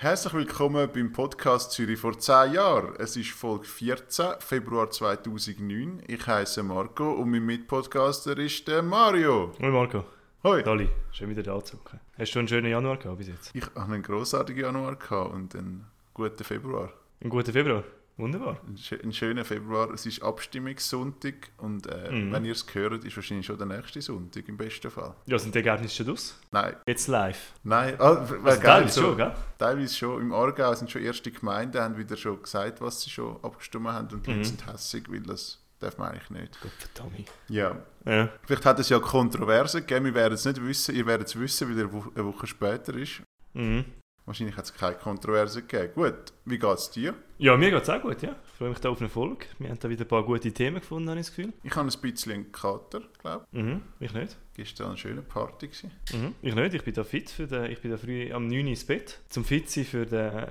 Herzlich willkommen beim Podcast Zürich vor 10 Jahren. Es ist Folge 14, Februar 2009. Ich heiße Marco und mein Mitpodcaster ist der Mario. Hallo Marco. Hoi. Dali, schön wieder da zu sein. Hast du einen schönen Januar gehabt bis jetzt? Ich hatte einen grossartigen Januar gehabt und einen guten Februar. Einen guten Februar. Wunderbar. Ein, schö- ein schöner Februar. Es ist Abstimmungssonntag und äh, Mhm. wenn ihr es hört, ist wahrscheinlich schon der nächste Sonntag im besten Fall. Ja, sind die Ergebnisse schon aus? Nein, Jetzt live. nein, wäre Also geil. teilweise So, schon, gell? teilweise schon. Im Aargau sind schon erste Gemeinden, haben wieder schon gesagt, was sie schon abgestimmt haben und die Mhm. Leute sind hässig, weil das darf man eigentlich nicht. Gott verdammt. Ja, Ja. Vielleicht hat es ja Kontroversen gegeben, wir werden es nicht wissen, ihr werdet es wissen, weil er eine Woche später ist. Mhm. Wahrscheinlich hat es keine Kontroversen gegeben. Gut, wie geht es dir? Ja, mir geht es auch gut, ja. Ich freue mich da auf eine Folge. Wir haben da wieder ein paar gute Themen gefunden, habe ich das Gefühl. Ich habe ein bisschen einen Kater, glaube Mhm. Ich nicht. ich. Gestern eine schöne Party. Gewesen. Mhm. Ich nicht. Ich bin da fit. Für den, ich bin da früh am 9 Uhr ins Bett. Zum fit sein für den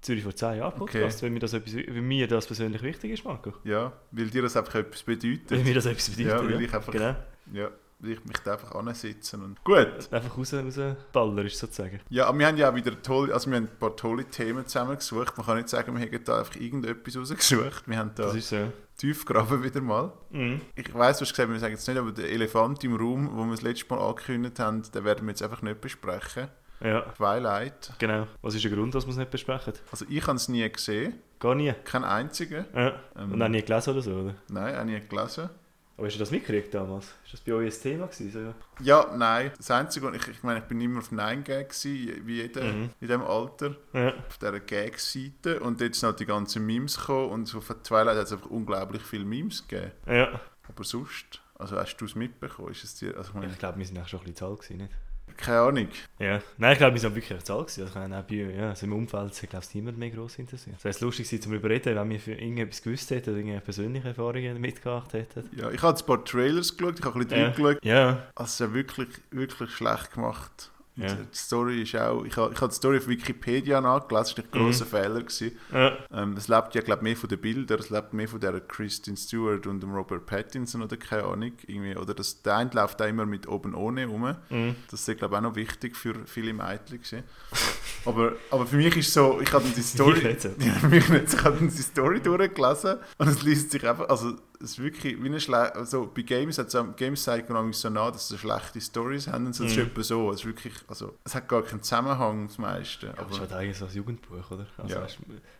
Zürich vor 10 Jahren Podcast. Wenn, mir das etwas, mir das persönlich wichtig ist, Marco. Ja, weil dir das einfach etwas bedeutet. mir das etwas bedeutet. Ja, weil ich einfach- Genau. Ja, weil ich mich da einfach ansitzen und... Gut. Einfach raus, rausballer ist sozusagen. Ja, aber wir haben ja auch wieder tolle, also wir haben ein paar tolle Themen zusammengesucht. Man kann nicht sagen, wir hätten da einfach irgendetwas rausgesucht. Wir haben da Das ist so. tief graben wieder mal. Mhm. Ich weiss, du hast gesagt, wir sagen jetzt nicht, aber der Elefant im Raum, wo wir das letzte Mal angekündigt haben, den werden wir jetzt einfach nicht besprechen. Ja, Twilight. genau. Was ist der Grund, dass wir es nicht besprechen? Also ich habe es nie gesehen, Gar nie. keinen einzigen. Ja. Ähm, Und auch nie gelesen oder so, oder? Nein, auch nie gelesen. Aber hast du das mitgekriegt damals? Ist das bei euch ein Thema gewesen? So, ja? Ja, nein. Das Einzige, ich, ich meine, ich bin immer auf Nein Gag gewesen, wie jeder Mhm. in diesem Alter, Ja. auf dieser Gag-Seite. Und jetzt sind halt die ganzen Memes gekommen und so von Twilight hat es einfach unglaublich viele Memes gegeben. ja. Aber sonst, also hast du es mitbekommen? Ist es dir, also ich meine, Ich glaube, wir sind auch schon ein bisschen zu alt gewesen, nicht? Keine Ahnung. Ja. Nein, ich glaube, wir sind wirklich zu alt gewesen. Also, ich meine, bei, ja, also im Umfeld hat, glaube ich, niemand mehr gross interessiert. Es wäre lustig gewesen, zum reden, wenn wir für irgendetwas gewusst hätten oder irgendeine persönliche Erfahrungen mitgebracht hätten. Ja, ich habe ein paar Trailers geschaut, ich habe ein bisschen Ja. reingeschaut. Ja. Also es ist ja wirklich, wirklich schlecht gemacht. Ja. Die Story ist auch, ich habe, ich habe die Story auf Wikipedia nachgelesen, das war ein grosser Mhm. Fehler. Gewesen. Ja. Ähm, es lebt ja, glaube mehr von den Bildern, es lebt mehr von der Kristen Stewart und dem Robert Pattinson oder keine Ahnung. Irgendwie. Oder das, der eine läuft auch immer mit oben ohne rum. Mhm. Das ist, glaube ich, auch noch wichtig für viele Mädchen. gewesen. aber, aber für mich ist so, ich habe die Story... Ja, für mich nicht. Ich habe die Story durchgelesen und es liest sich einfach, also es ist wirklich wie eine schlechte, also bei Games hat es am- Games zeigt man so nah, dass sie schlechte Stories haben und so, das ist Mhm. etwa so, es ist wirklich, also es hat gar keinen Zusammenhang, das meiste. Aber das ist halt eigentlich so ein Jugendbuch, oder? Also, Ja. weißt,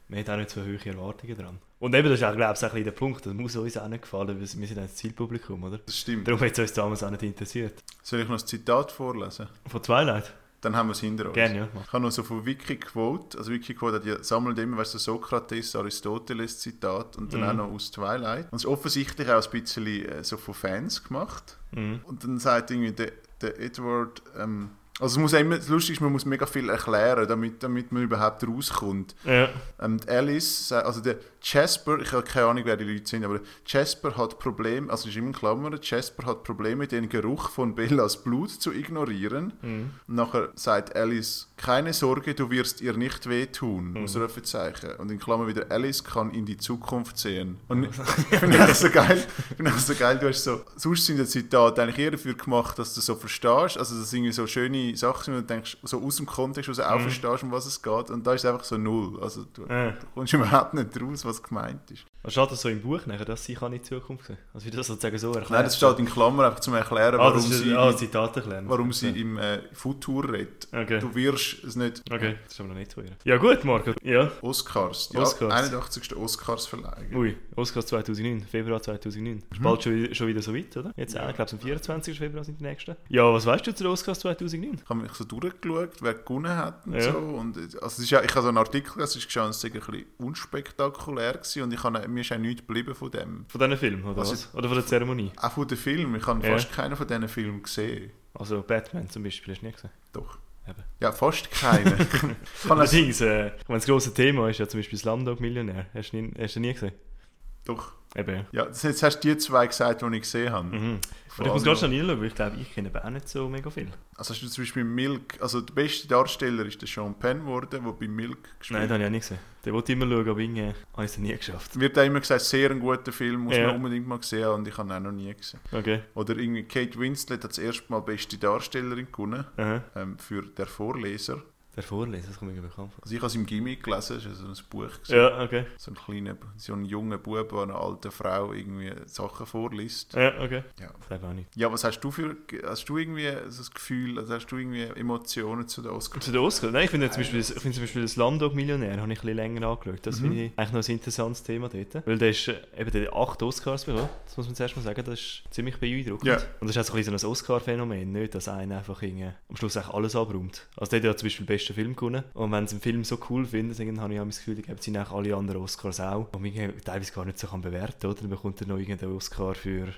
man hat auch nicht so hohe Erwartungen dran. Und eben, das ist auch, glaube ich, ein bisschen der Punkt. Das muss uns auch nicht gefallen, weil wir sind ein Zielpublikum, oder? das stimmt. Darum hat es uns damals auch nicht interessiert. Soll ich noch ein Zitat vorlesen? Von Twilight? Dann haben wir es hinter uns. Gerne, ja. Ich habe noch so von Wikiquote, also Wikiquote hat ja, sammelt immer, weißt du, so Sokrates, Aristoteles Zitat und dann Mhm. auch noch aus Twilight. Und es ist offensichtlich auch ein bisschen äh, so von Fans gemacht. Mhm. Und dann sagt irgendwie der, der Edward, ähm, also es muss immer, das Lustige ist, man muss mega viel erklären, damit, damit man überhaupt rauskommt. Ja. Ähm, Alice, also der Jasper, ich habe keine Ahnung, wer die Leute sind, aber Jasper hat Probleme, also ist immer in Klammern, Jasper hat Probleme, den Geruch von Bellas Blut zu ignorieren. Mhm. Und nachher sagt Alice, keine Sorge, du wirst ihr nicht wehtun, Mhm. Ausrufezeichen. Und in Klammern wieder, Alice kann in die Zukunft sehen. Und ich finde das so geil, finde das so geil, du hast so, sonst sind die Zitate eigentlich eher dafür gemacht, dass du so verstehst, also das sind irgendwie so schöne Sachen, sind, wo du denkst, so aus dem Kontext, wo du auch Mhm. verstehst, um was es geht. Und da ist es einfach so null. Also du, Ja. du kommst überhaupt nicht raus, was gemeint ist. Was steht das so im Buch nachher, dass sie kann in die Zukunft sehen? Also wie das sozusagen so erklärt? Nein, das steht in Klammern einfach zum Erklären, ah, warum ist sie, ah, erklären. warum sie im äh, Futur redet. Okay. Du wirst es nicht Okay, das ist aber noch nicht so. Ja gut, Marco. Ja. Oscars. Ja, Oscars. 81. Oscars-Verleihung. Ui, Oscars 2009, Februar 2009. Ist bald schon, wieder- schon wieder so weit, oder? Jetzt auch, ich glaube am 24. Februar sind die nächsten. Ja, was weißt du zu den Oscars 2009? Ich habe mich so durchgeschaut, wer gewonnen hat und Ja. so. Und, äh, also ist ja, ich habe so einen Artikel, gestanden, es sei ein bisschen unspektakulär gewesen und ich habe, mir ist auch nichts geblieben von dem. Von diesen Filmen, oder Was was? Oder von der Zeremonie? Auch von den Filmen. Ich habe Ja. fast keinen von diesen Filmen gesehen. Also Batman zum Beispiel, hast du nie gesehen? Doch. Eben. Ja, fast keinen. Allerdings, äh, meine, das grosse Thema ist ja zum Beispiel Slumdog Millionär. Hast du, nie, hast du nie gesehen? doch. Eben, ja. Jetzt hast du die zwei gesagt, die ich gesehen habe. Mhm. Und ich muss noch- schnell reinschauen, weil ich glaube, ich kenne aber auch nicht so mega viel. Also hast du zum Beispiel Milk, also der beste Darsteller ist der Sean Penn geworden, der bei Milk gespielt Nein, den habe ich auch nicht gesehen. Der wollte immer schauen, aber irgendwie habe ich es nie geschafft. Wird auch immer gesagt, sehr ein guter Film, muss Ja. man unbedingt mal sehen und ich habe ihn auch noch nie gesehen. Okay. Oder irgendwie Kate Winslet hat das erste Mal beste Darstellerin gewonnen ähm, für Der Vorleser. Der Vorleser, das kommt mir bekannt vor. Also ich habe es im Gimmick gelesen, das ist so ein Buch. gewesen. Ja, okay. So ein kleiner, so ein junger Bub, der einer alten Frau irgendwie Sachen vorliest. Ja, okay. Ja. Das auch nicht. Ja, was hast du für, hast du irgendwie so das Gefühl, also hast du irgendwie Emotionen zu den Oscars? Zu den Oscars? Nein, ich finde zum Beispiel, ich finde zum Beispiel das Landog-Millionär habe ich ein bisschen länger angeschaut. Das Mhm. finde ich eigentlich noch ein interessantes Thema dort. Weil der ist äh, eben der acht Oscars bekommen. Das muss man zuerst mal sagen. Das ist ziemlich beeindruckend. Ja. Und das ist auch so ein bisschen so ein Oscar-Phänomen. Nicht, dass einer einfach irgendwie am Schluss eigentlich alles abräumt. Also der hat ja zum Beispiel den besten Film gewonnen. Und wenn sie einen Film so cool finden, dann habe ich auch das Gefühl, geben sie eigentlich alle anderen Oscars auch. Und man teilweise gar nicht so kann bewerten oder? Dann bekommt er noch irgendeinen Oscar für,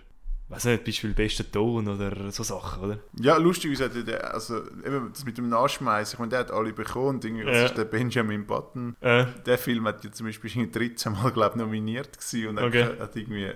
weiß nicht, Beispiel besten Ton oder so Sachen, oder? Ja, lustig ist, also eben das mit dem Nachschmeißen, ich meine, der hat alle bekommen. Irgendwie, was Ja. ist der Benjamin Button? Äh, Der Film hat ja zum Beispiel irgendwie 13 Mal, glaube ich, nominiert gewesen und Okay. hat, hat irgendwie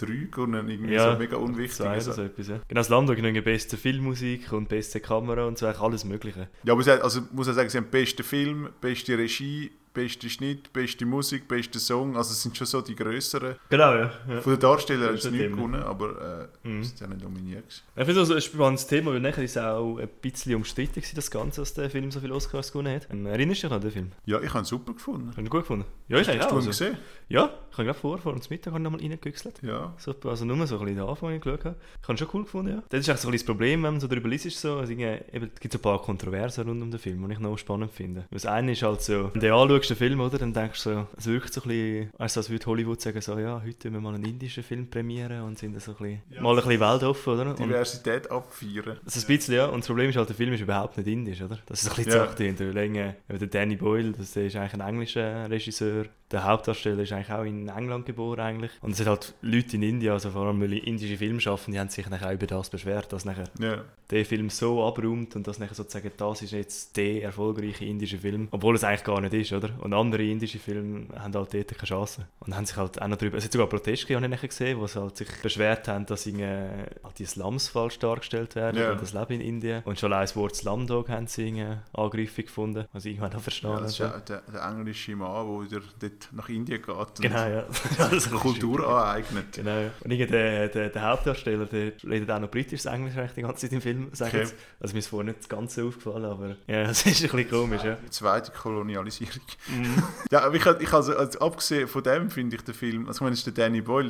drei gewonnen, irgendwie Ja, so mega unwichtig. Zwei so etwas, ja. Genau, das Land hat noch beste Filmmusik und beste Kamera und so alles Mögliche. Ja, aber sie also muss ich sagen, sie haben besten Film, beste Regie, beste Schnitt, beste Musik, beste Song. Also es sind schon so die größeren. Genau, ja. ja. Von den Darstellern sie ist nicht gewonnen, aber äh, Mhm. sind ja nicht nominiert. Ich finde es ein spannendes Thema, weil nachher ist es auch ein bisschen umstritten gewesen, das Ganze, dass der Film so viele Oscars gewonnen hat. Ähm, Erinnerst du dich an den Film? Ja, ich habe ihn super gefunden. Hast du ihn gut gefunden? Ja, ich eigentlich Hast auch. du ihn Also. gesehen? Ja, ich habe gerade vor, vor uns Mittag habe ich nochmal reingewechselt. Ja. So, also nur so ein bisschen den Anfang geschaut. habe. Ich habe ihn schon cool gefunden, ja. Das ist echt so ein bisschen das Problem, wenn man so darüber liest, ist so, also es gibt so ein paar Kontroversen rund um den Film, die ich noch spannend finde. Das eine ist halt so, wenn du anschaust, den Film, oder, dann denkst du so, es wirkt so ein bisschen, du, als würde Hollywood sagen, so, ja, heute tun wir mal einen indischen Film prämieren und sind so ein bisschen, Ja. mal ein bisschen weltoffen, oder? Und, Diversität abfeiern. das ist ein bisschen, ja. Und das Problem ist halt, der Film ist überhaupt nicht indisch, oder? Das ist ein bisschen Ja. Sache eben der Danny Boyle, das der ist eigentlich ein englischer Regisseur. Der Hauptdarsteller ist eigentlich auch in England geboren eigentlich. Und es sind halt Leute in Indien, also vor allem weil indische Filme schaffen, die haben sich nachher auch über das beschwert, dass nachher Ja. der Film so abräumt und dass nachher sozusagen das ist jetzt der erfolgreiche indische Film, obwohl es eigentlich gar nicht ist, oder? Und andere indische Filme haben halt dort keine Chance. Und haben sich halt auch noch drüber, es hat sogar Proteste gegeben, habe ich gesehen, wo sie halt sich beschwert haben, dass irgendwie halt die Slums falsch dargestellt werden Ja. und das Leben in Indien. Und schon allein das Wort Slumdog haben sie irgendwie angriffig gefunden, was ich irgendwann noch verstanden Ja, das ist habe. ja der, der englische Mann, der wieder dort nach Indien geht und Genau, ja. Das ist Kultur aneignet. Genau, ja. Und irgendwie der, der, der Hauptdarsteller, der redet auch noch britisches Englisch eigentlich die ganze Zeit im Film, sagen Okay. Also mir ist vorher nicht das Ganze aufgefallen, aber ja, es ist ein bisschen komisch, ja. Die zweite Kolonialisierung. Mhm. Ja, aber ich, ich also, also abgesehen von dem finde ich den Film, also ich meine, ist der Danny Boyle,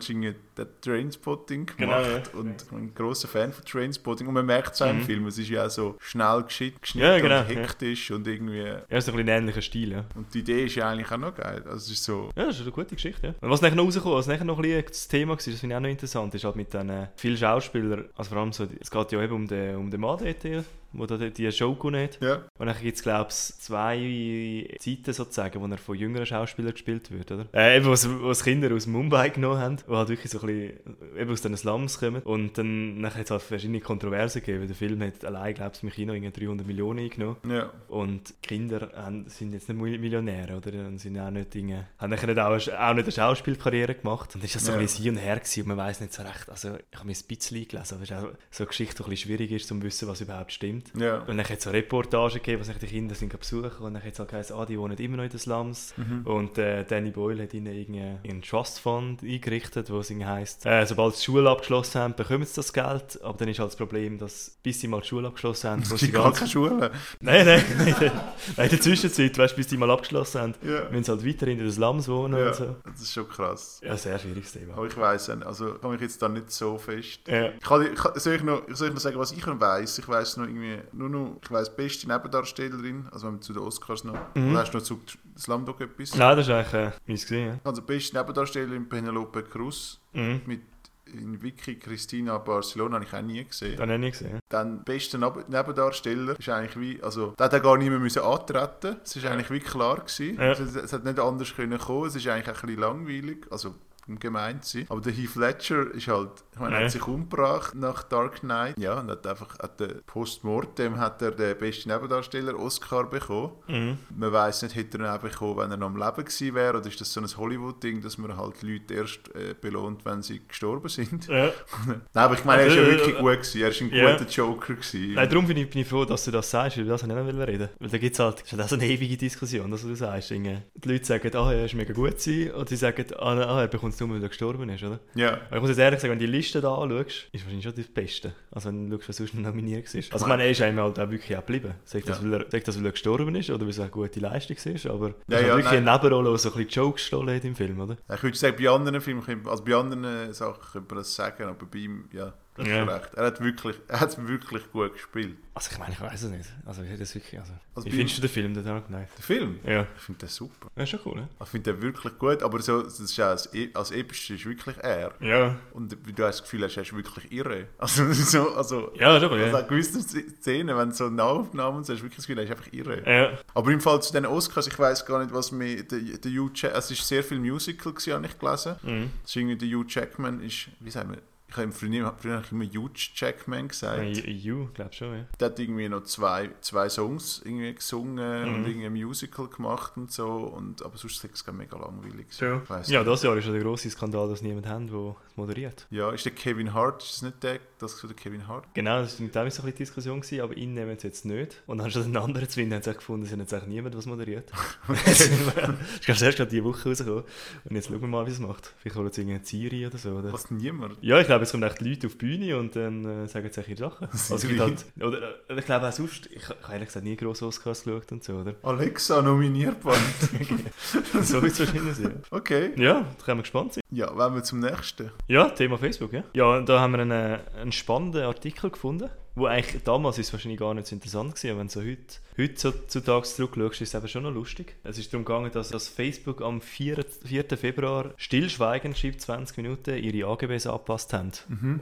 der Trainspotting Genau, gemacht und ich bin ein grosser Fan von Trainspotting und man merkt es auch im Mhm. Film, es ist ja auch so schnell geschnitten, geschnitten Ja, genau, und hektisch und irgendwie, Ja, so ein bisschen ein ähnlicher Stil, ja. und die Idee ist ja eigentlich auch noch geil, also es ist so, Ja, das ist eine gute Geschichte, ja. Und was nachher noch rausgekommen, was nachher noch ein bisschen das Thema war, das finde ich auch noch interessant, ist halt mit den äh, vielen Schauspielern, also vor allem so, es geht ja eben um den, um den Mann dort, der da die, Show gewonnen hat. ja, Und dann gibt es, glaube ich, zwei Zeiten sozusagen, wo er von jüngeren Schauspielern gespielt wird, oder? Äh, eben, was, was Kinder aus Mumbai genommen haben, die halt wirklich so ein bisschen eben aus den Slums kommen. Und dann hat es halt verschiedene Kontroversen gegeben. Der Film hat allein, glaube ich, im Kino irgendwie 300 Millionen eingenommen. ja, Und die Kinder haben, sind jetzt nicht Mil- Millionäre, oder? Und sind auch nicht Dinge, haben nicht auch, auch nicht eine Schauspielkarriere gemacht. Und das war so Ja. ein bisschen hin und her gewesen, und man weiß nicht so recht. Also, ich habe mir ein bisschen eingelesen, aber es ist auch so eine Geschichte, die ein bisschen schwierig ist, um zu wissen, was überhaupt stimmt. Ja, Und dann hat es so Reportagen gegeben, wo sich die Kinder sind besuchen und dann hat es halt geheißen, ah, die wohnen immer noch in den Slums. Mhm. Und äh, Danny Boyle hat ihnen einen Trust Fund eingerichtet, wo es irgendwie heisst, äh, sobald sie die Schule abgeschlossen haben, bekommen sie das Geld. Aber dann ist halt das Problem, dass bis sie mal die Schule abgeschlossen haben, sie ganz... ganze Schule, Nein, nein, nein, nein, in der Zwischenzeit, weißt, bis die mal abgeschlossen haben, ja, müssen sie halt weiterhin in den Slums wohnen ja, und so. das ist schon krass. Ja, sehr schwieriges Thema. Aber ich weiss nicht, also ich kann mich jetzt da nicht so fest Ja. Ich kann, ich soll, ich noch, soll ich noch sagen, was ich noch weiss? Ich weiss noch irgendwie, nur noch, ich weiss beste Nebendarstellerin, also wenn wir zu den Oscars noch, Mhm. oder hast du noch zu Slumdog etwas? Nein, das ist eigentlich äh, meins gesehen, Also beste Nebendarstellerin Penelope Cruz ja. Mhm. mit in Vicky Cristina Barcelona habe ich auch nie gesehen. Das habe ich nicht gesehen. Dann beste Neb- Nebendarsteller ist eigentlich wie, also da hat er gar nicht mehr müssen antreten. Es ist eigentlich wie klar gewesen. Ja. Also, es, es hat nicht anders können kommen. Es ist eigentlich ein bisschen langweilig, also gemeint sein. Aber der Heath Ledger ist halt, ich meine, Ja. hat sich umgebracht nach Dark Knight. Ja, und hat einfach, hat der Postmortem hat er den besten Nebendarsteller Oscar bekommen. Mhm. Man weiß nicht, hätte er ihn auch bekommen, wenn er noch am Leben gewesen wäre, oder ist das so ein Hollywood-Ding, dass man halt Leute erst äh, belohnt, wenn sie gestorben sind? Ja. Nein, aber ich meine, er ist ja Also, wirklich äh, gut gewesen. Er ist ein ja. guter Joker gewesen. Nein, darum bin ich, bin ich froh, dass du das sagst, weil das ich nicht noch reden. Weil da gibt es halt, das ist halt auch so eine ewige Diskussion, dass du sagst. Irgendwie. Die Leute sagen, ah, er ist mega gut gewesen, und sie sagen, ah, ah er bekommt nur, weil er gestorben ist, oder? Ja. Aber ich muss jetzt ehrlich sagen, wenn du die Liste da anschaust, ist wahrscheinlich schon das Beste. Also wenn du schaust, was sonst noch nominiert ist. Also ich meine, er ist einem halt auch wirklich auch geblieben. Sagt das, Ja. weil er, sagt das, weil er gestorben ist oder weil es eine gute Leistung ist, aber Ja, er ja, hat wirklich nein. eine Nebenrolle, die so ein bisschen Jokes gestohlen hat im Film, oder? Ich würde sagen, bei anderen Filmen, also bei anderen Sachen könnte man das sagen, aber bei ihm, ja, Ja. recht. Er hat wirklich, er hat wirklich gut gespielt. Also ich meine, ich weiß es nicht. Also ich das wirklich, also... Also Wie findest du den Film, den Dark Knight? Der Film? Ja. Ich finde den super. Ja, ist schon cool, ne? Ich finde den wirklich gut, aber so, das ist auch als, E- als episches ist wirklich er. Ja. Und wie du hast das Gefühl hast, er ist wirklich irre. Also, so, also, Ja, schon, also ja. an gewissen Szenen, wenn so Nahaufnahmen und so, hast du wirklich das Gefühl, er ist einfach irre. Ja. Aber im Fall zu den Oscars, ich weiß gar nicht, was mir der, der Hugh Jack, es ist sehr viel Musical gewesen, habe ich gelesen. Mhm. Das ist irgendwie der Hugh Jackman ist, wie sagen wir, ich habe früher, früher ich immer Hugh Jackman gesagt. You, glaub schon, ja. Der hat irgendwie noch zwei, zwei Songs irgendwie gesungen Mhm. und irgendwie ein Musical gemacht und so. Und, aber sonst ist es mega langweilig. Ja. Ich Ja, das Jahr ist ja der grosse Skandal, dass niemand haben, der moderiert. ja, ist der Kevin Hart, ist das nicht der, das war der Kevin Hart? Genau, das war mit dem ist so ein Diskussion, gewesen, aber ihn nehmen sie jetzt nicht. Und dann statt einen anderen zu finden, haben sie gefunden, es hat jetzt eigentlich niemand was moderiert. das ist gerade erst gerade diese Woche rausgekommen. Und jetzt schauen wir mal, wie es macht. Vielleicht holen sie irgendeine Siri oder so, oder? Was niemand? Ja, ich glaube, jetzt kommen echt Leute auf die Bühne und dann äh, sagen sie ihre Sachen. Also, es halt, oder, äh, ich glaube auch sonst, ich, ich habe ehrlich gesagt nie grosse Oscars geschaut und so, oder? Alexa nominiert worden. so wird es wahrscheinlich sein. okay. Ja, da können wir gespannt sein. Ja, wollen wir zum nächsten? Ja, Thema Facebook, ja. Ja, da haben wir einen, äh, einen spannenden Artikel gefunden, wo eigentlich damals ist es wahrscheinlich gar nicht so interessant gewesen, wenn so heute, heute so zutage zurückschaust, ist es eben schon noch lustig. Es ist darum gegangen, dass, dass Facebook am 4. 4. Februar stillschweigend, schreibt 20 Minuten, ihre AGBs angepasst haben.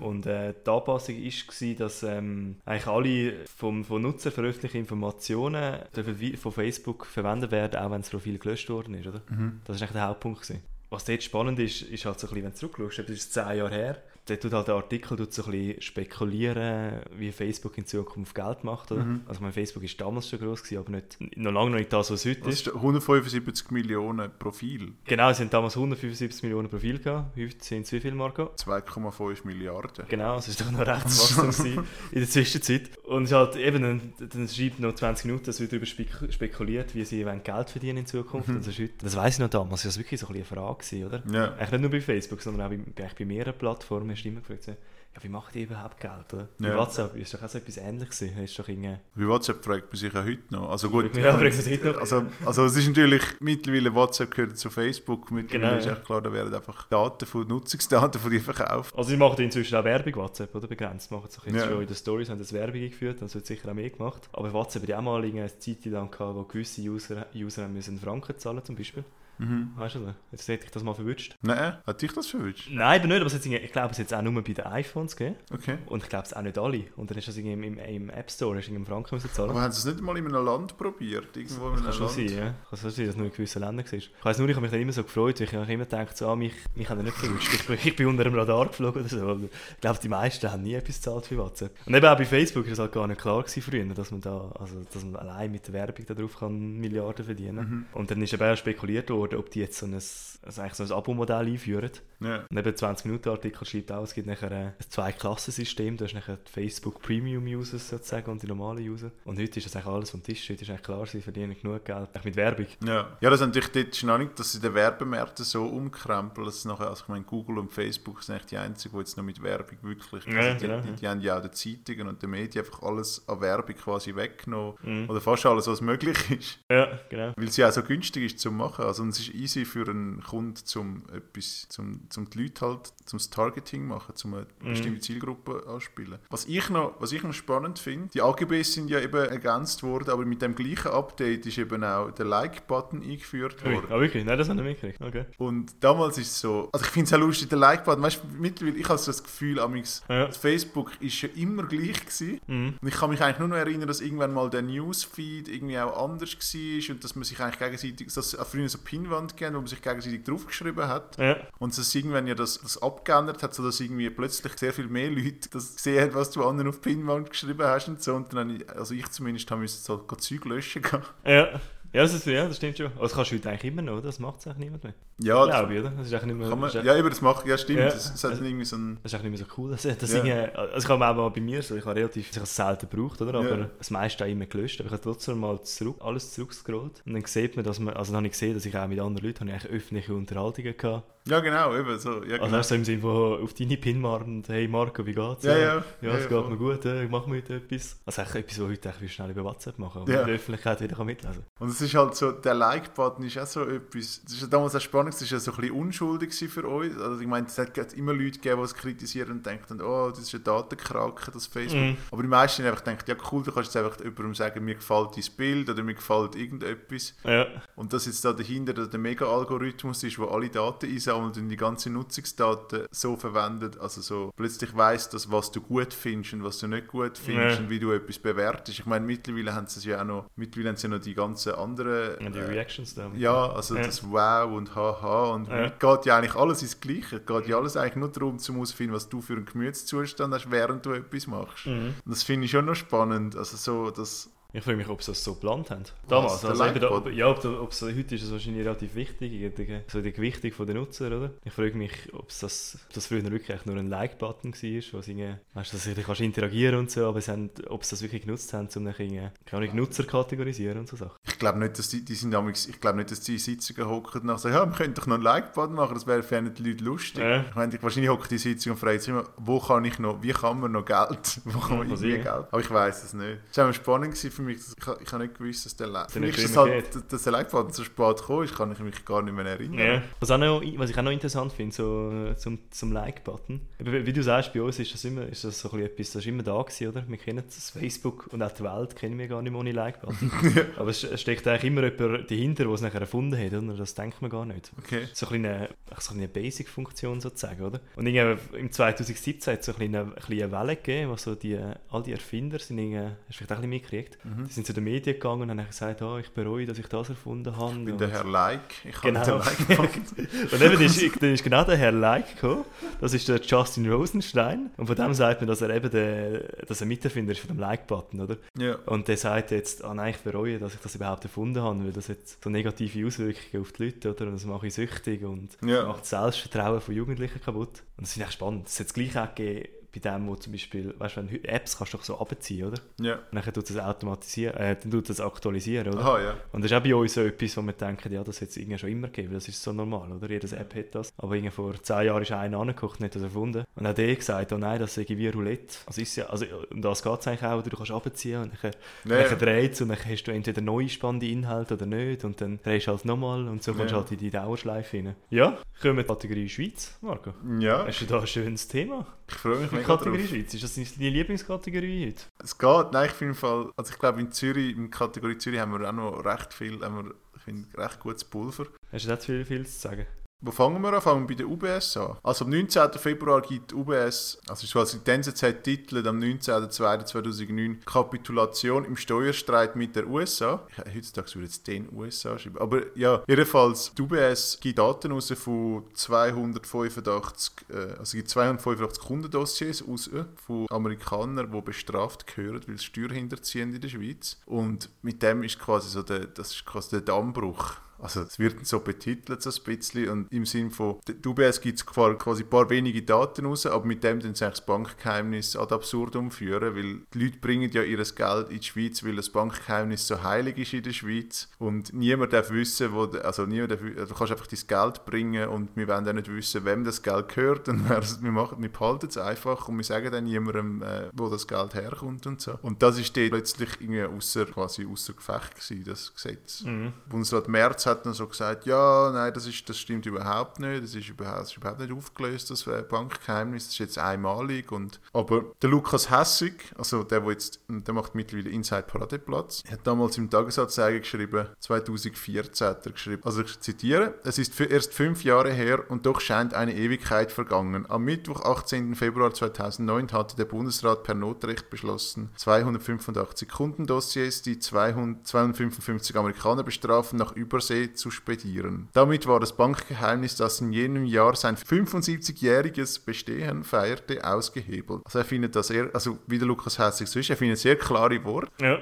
Und äh, die Anpassung war, dass ähm, eigentlich alle vom, von Nutzer veröffentlichten Informationen dürfen von Facebook verwendet werden, auch wenn das Profil gelöscht worden ist, oder? Das ist eigentlich der Hauptpunkt. Gewesen. Was dort spannend ist, ist halt so ein bisschen, wenn du zurückschaust, das ist zehn Jahre her, dort tut halt der Artikel tut so ein bisschen spekulieren, wie Facebook in Zukunft Geld macht. Oder? Mhm. Also mein Facebook ist damals schon groß gewesen, aber nicht, noch lange noch nicht das, was es heute ist. ist 175 Millionen Profil. Genau, es haben damals 175 Millionen Profile gehabt, heute sind es wie viel, Marco? 2,5 Milliarden. Genau, es ist doch noch recht Wachstum in der Zwischenzeit. Und es halt eben, dann, dann schreibt noch 20 Minuten, es wird darüber spek spekuliert, wie sie Geld verdienen in Zukunft. Und das, ist heute, das weiss ich noch damals, das war wirklich so ein bisschen eine Frage, gewesen, oder? Ja. Eigentlich nicht nur bei Facebook, sondern auch bei, bei mehreren Plattformen immer gefragt, so, ja, wie macht ihr überhaupt Geld? Oder? Bei Ja. WhatsApp ist doch auch so etwas ähnliches. Ist doch irgendwie, Wie WhatsApp fragt man sich ja heute noch. Also gut, Ja, heute noch. Also, also es ist natürlich mittlerweile WhatsApp gehört zu Facebook. Mittlerweile Genau, ist ja. echt klar, da werden einfach Daten von Nutzungsdaten von dir verkauft. also sie machen inzwischen auch Werbung WhatsApp, oder? Begrenzt. Machen sie jetzt schon in den Stories, haben das Werbung eingeführt, das wird sicher auch mehr gemacht. Aber WhatsApp hat ja auch mal eine Zeit lang gehabt, wo gewisse User, User haben müssen Franken zahlen zum Beispiel. Mhm. Weißt du, jetzt hätte ich das mal verwünscht. Nein, hat dich das verwünscht? Nein, eben nicht, aber irgendwie- ich glaube, es es auch nur bei den iPhones gegeben. Okay. Und ich glaube, es auch nicht alle. Und dann ist das irgendwie im, im, App Store, hast du einen Franken müssen zahlen. Aber haben sie es nicht mal in einem Land probiert? Irgendwo in einem kann schon Land? sein, ja. Kann schon sein, dass es nur in gewissen Ländern war. Ich weiss nur, ich habe mich dann immer so gefreut, weil ich habe immer gedacht, so, ah, mich, mich haben nicht verwünscht. Ich, bin- ich bin unter dem Radar geflogen oder so. Ich glaube, die meisten haben nie etwas gezahlt für WhatsApp. Und eben auch bei Facebook war es halt gar nicht klar gewesen früher, dass man da, also, dass man allein mit der Werbung darauf kann Milliarden verdienen. Und dann ist eben auch spekuliert worden, ob die jetzt so ein, also so ein Abo-Modell einführen. Ja. Und eben 20-Minuten-Artikel schreibt auch, es gibt nachher ein Zwei-Klassen-System, da hast nachher die Facebook Premium-Users sozusagen und die normalen User. Und heute ist das eigentlich alles vom Tisch, heute ist eigentlich klar, sie verdienen genug Geld, auch mit Werbung. Ja. ja, das ist natürlich dort ist noch nicht, dass sie den Werbemärkte so umkrempeln, dass nachher, also ich meine, Google und Facebook sind eigentlich die einzigen, die jetzt noch mit Werbung wirklich, Ja, also die, genau. die, die haben ja auch die Zeitungen und die Medien einfach alles an Werbung quasi weggenommen. Mhm. Oder fast alles, was möglich ist. Ja, genau. Weil sie auch so günstig ist zum machen. Also und es ist easy für einen Kunden, zum etwas, zum, zum die Leute halt, zum das Targeting machen, zum eine Mhm. bestimmte Zielgruppe anspielen. Was ich noch, was ich noch spannend finde, die AGBs sind ja eben ergänzt worden, aber mit dem gleichen Update ist eben auch der Like-Button eingeführt worden. ah, wirklich? Nein, das habe ich nicht mitgekriegt. Okay. Und damals ist es so, also ich finde es auch lustig, der Like-Button, weißt du, mittlerweile, ich habe so das Gefühl, amix, Ja. Facebook ist ja immer gleich gewesen. Mhm. Und ich kann mich eigentlich nur noch erinnern, dass irgendwann mal der Newsfeed irgendwie auch anders war und dass man sich eigentlich gegenseitig, dass es früher so Pinwand gegeben wo man sich gegenseitig draufgeschrieben hat. Ja. Und dass es irgendwann ja das, das abgeändert hat, sodass irgendwie plötzlich sehr viel mehr Leute das gesehen haben, was du anderen auf die Pinwand geschrieben hast und so. Und dann ich, also ich zumindest, habe müssen so Zeug löschen gehen. Ja. Ja, das, ist, ja, das stimmt schon. Das kannst du heute eigentlich immer noch, das macht es eigentlich niemand mehr. Ja, das, Glaube ich, oder? Das ist eigentlich nicht mehr, kann man, das ja, eben, das macht, ja stimmt, Ja. das, das hat dann irgendwie so ein... Das ist eigentlich nicht mehr so cool. Das, das Ja. irgendwie- also ich habe auch mal bei mir so, ich habe relativ, ich habe es selten gebraucht, oder? Aber Ja. das meiste auch immer gelöscht. Aber ich habe trotzdem mal zurück, alles zurückgescrollt. Und dann sieht man, dass man, also dann habe ich gesehen, dass ich auch mit anderen Leuten habe ich eigentlich öffentliche Unterhaltungen gehabt. Ja, genau, eben so. Ja, Also genau. erst so im Sinne von auf deine Pinmark und hey Marco, wie geht's? Ja, ja. Ja, Ja, es ja, geht voll. mir gut, äh, ich mache mir heute etwas. Also eigentlich etwas, was heute eigentlich schnell über WhatsApp machen und Ja. in der Öffentlichkeit wieder kann mitlesen Und es ist halt so, der Like-Button ist auch so etwas, das ist damals auch spannend, es war ja so ein bisschen unschuldig für uns. Also ich meine, es hat immer Leute gegeben, die es kritisieren und denken, oh, das ist ein Datenkrake, das Facebook. Mhm. Aber die meisten haben einfach gedacht, ja cool, du kannst jetzt einfach jemandem sagen, mir gefällt dein Bild oder mir gefällt irgendetwas. Ja, Und dass jetzt da dahinter der der Mega-Algorithmus ist, wo alle Daten einsammelt und die ganzen Nutzungsdaten so verwendet, also so plötzlich weiss, dass was du gut findest und was du nicht gut findest Ja. und wie du etwas bewertest. Ich meine, mittlerweile haben sie es ja auch noch, mittlerweile haben sie ja noch die ganzen anderen... und die äh, Reactions da. ja, also Ja. das Wow und Haha und Ja. es geht ja eigentlich alles ins Gleiche. Es geht ja alles eigentlich nur darum, zu herausfinden, was du für einen Gemütszustand hast, während du etwas machst. Mhm. Und das finde ich schon noch spannend. Also so, dass... Ich frage mich, ob sie das so geplant haben. Damals. Also eben, ob, ja, ob, ob es, heute ist es wahrscheinlich relativ wichtig, irgendwie, so die Gewichtung der Nutzer, oder? Ich frage mich, ob das, ob das früher wirklich nur ein Like-Button war, wo sie weißt dass du kannst interagieren und so, aber sie haben, ob sie das wirklich genutzt haben, um irgendwie, keine Ahnung, Nutzer kategorisieren und so Sachen. Ich glaube nicht, dass die, die sind damals, ich glaube nicht, dass die Sitzungen hocken und nachher sagen, ja, wir könnten doch noch einen Like-Button machen, das wäre für die Leute lustig. Ja. Ich meine, wahrscheinlich hocken die Sitzung und fragen sich immer, wo kann ich noch, wie kann man noch Geld, wo kann man Ja, irgendwie kann Geld? Aber ich weiß es nicht. Es war spannend für mich, dass ich, habe nicht gewusst, dass der mich nicht ist halt, dass der Like-Button so spät gekommen ist, kann ich mich gar nicht mehr erinnern. Ja. Was, auch noch, was ich auch noch interessant finde, so äh, zum, zum Like-Button. Wie du sagst, bei uns ist das immer ist das so ein etwas, das ist immer da gewesen, oder? Wir kennen das Facebook und auch die Welt kennen wir gar nicht mehr ohne Like-Button. Aber es steckt eigentlich immer jemand dahinter, der es nachher erfunden hat, oder? Das denkt man gar nicht. Okay. So eine, so eine Basic-Funktion sozusagen, oder? Und irgendwie im 2017 hat es so eine, eine Welle gegeben, wo so die, all die Erfinder sind irgendwie, hast du vielleicht auch ein bisschen mitgekriegt, Mhm. die sind zu den Medien gegangen und haben gesagt, oh, ich bereue, dass ich das erfunden habe. Ich bin und- der Herr Like. Ich habe Genau. den Like-Button. und eben ist, dann ist genau der Herr Like gekommen. Das ist der Justin Rosenstein. Und von dem sagt man, dass er eben der, dass er Miterfinder ist von dem Like-Button, oder? ja. Und der sagt jetzt, ah nein, ich bereue, dass ich das überhaupt erfunden habe, weil das hat so negative Auswirkungen auf die Leute, oder? Und das mache ich süchtig und Ja. macht das Selbstvertrauen von Jugendlichen kaputt. Und das finde ich echt spannend. Das hat es gleich auch gegeben bei dem, wo zum Beispiel, weißt du, wenn du Apps kannst du doch so abziehen, oder? Ja. Und dann tut das automatisieren, äh, dann tut das aktualisieren, oder? Aha, ja. Und das ist auch bei uns so etwas, wo wir denken, ja, das hat es irgendwie schon immer gegeben, weil das ist so normal, oder? Jede App hat das. Aber irgendwie vor zehn Jahren ist einer angeguckt und hat das erfunden. Und auch der gesagt, oh nein, das sei wie Roulette. Also ist ja, also um das geht es eigentlich auch, oder? du kannst abziehen und dann, Ja, dann dreht es und dann hast du entweder neue spannende Inhalte oder nicht und dann drehst du halt nochmal und so kommst du halt in die Dauerschleife rein. Ja, kommen wir Kategorie Schweiz, Marco. Ja, Hast du da ein schönes Thema? Ich freue mich Die mega drauf. Kategorie Schweiz, ist das deine Lieblingskategorie heute? Es geht, nein, ich finde im Fall, also ich glaube in Zürich, in der Kategorie Zürich haben wir auch noch recht viel, haben wir, ich finde, recht gutes Pulver. Hast du da viel, viel zu sagen? Wo fangen wir an? Fangen wir bei der UBS an. Also am 19. Februar gibt die UBS, also ist quasi die NZZ titelt am 19.02.2009 Kapitulation im Steuerstreit mit der USA. Ich, heutzutage würde jetzt den USA schreiben. Aber ja, jedenfalls, die UBS gibt Daten raus von 285, äh, also gibt 285 Kundendossiers aus äh, von Amerikanern, die bestraft gehören, weil sie Steuerhinterziehen in der Schweiz. Und mit dem ist quasi so der, das ist quasi der Dammbruch. Also es wird so betitelt so ein bisschen und im Sinn von, die UBS gibt quasi ein paar wenige Daten raus, aber mit dem dann das Bankgeheimnis ad absurdum führen, weil die Leute bringen ja ihr Geld in die Schweiz, weil das Bankgeheimnis so heilig ist in der Schweiz und niemand darf wissen, wo, also niemand darf, du kannst einfach dein Geld bringen und wir wollen dann nicht wissen, wem das Geld gehört und wir, machen, wir behalten es einfach und wir sagen dann niemandem, äh, wo das Geld herkommt und so. Und das ist dort plötzlich irgendwie außer, quasi außer Gefecht gewesen, das Gesetz. Mhm. Bundesrat Merz hat dann so gesagt, ja, nein, das, ist, das stimmt überhaupt nicht, das ist überhaupt, das ist überhaupt nicht aufgelöst, das Bankgeheimnis, das ist jetzt einmalig. Und, aber der Lukas Hessig, also der, der jetzt, der macht mittlerweile Inside Paradeplatz, hat damals im Tagesanzeiger geschrieben, 2014 hat er geschrieben, also ich zitiere, es ist erst fünf Jahre her und doch scheint eine Ewigkeit vergangen. Am Mittwoch, 18. Februar 2009 hatte der Bundesrat per Notrecht beschlossen, 285 Kundendossiers, die 200 255 Amerikaner bestrafen, nach Übersee zu spedieren. Damit war das Bankgeheimnis, das in jenem Jahr sein 75-jähriges Bestehen feierte, ausgehebelt. Also er findet das eher, also wie der Lukas Hessig so ist, er findet sehr klare Worte. Ja.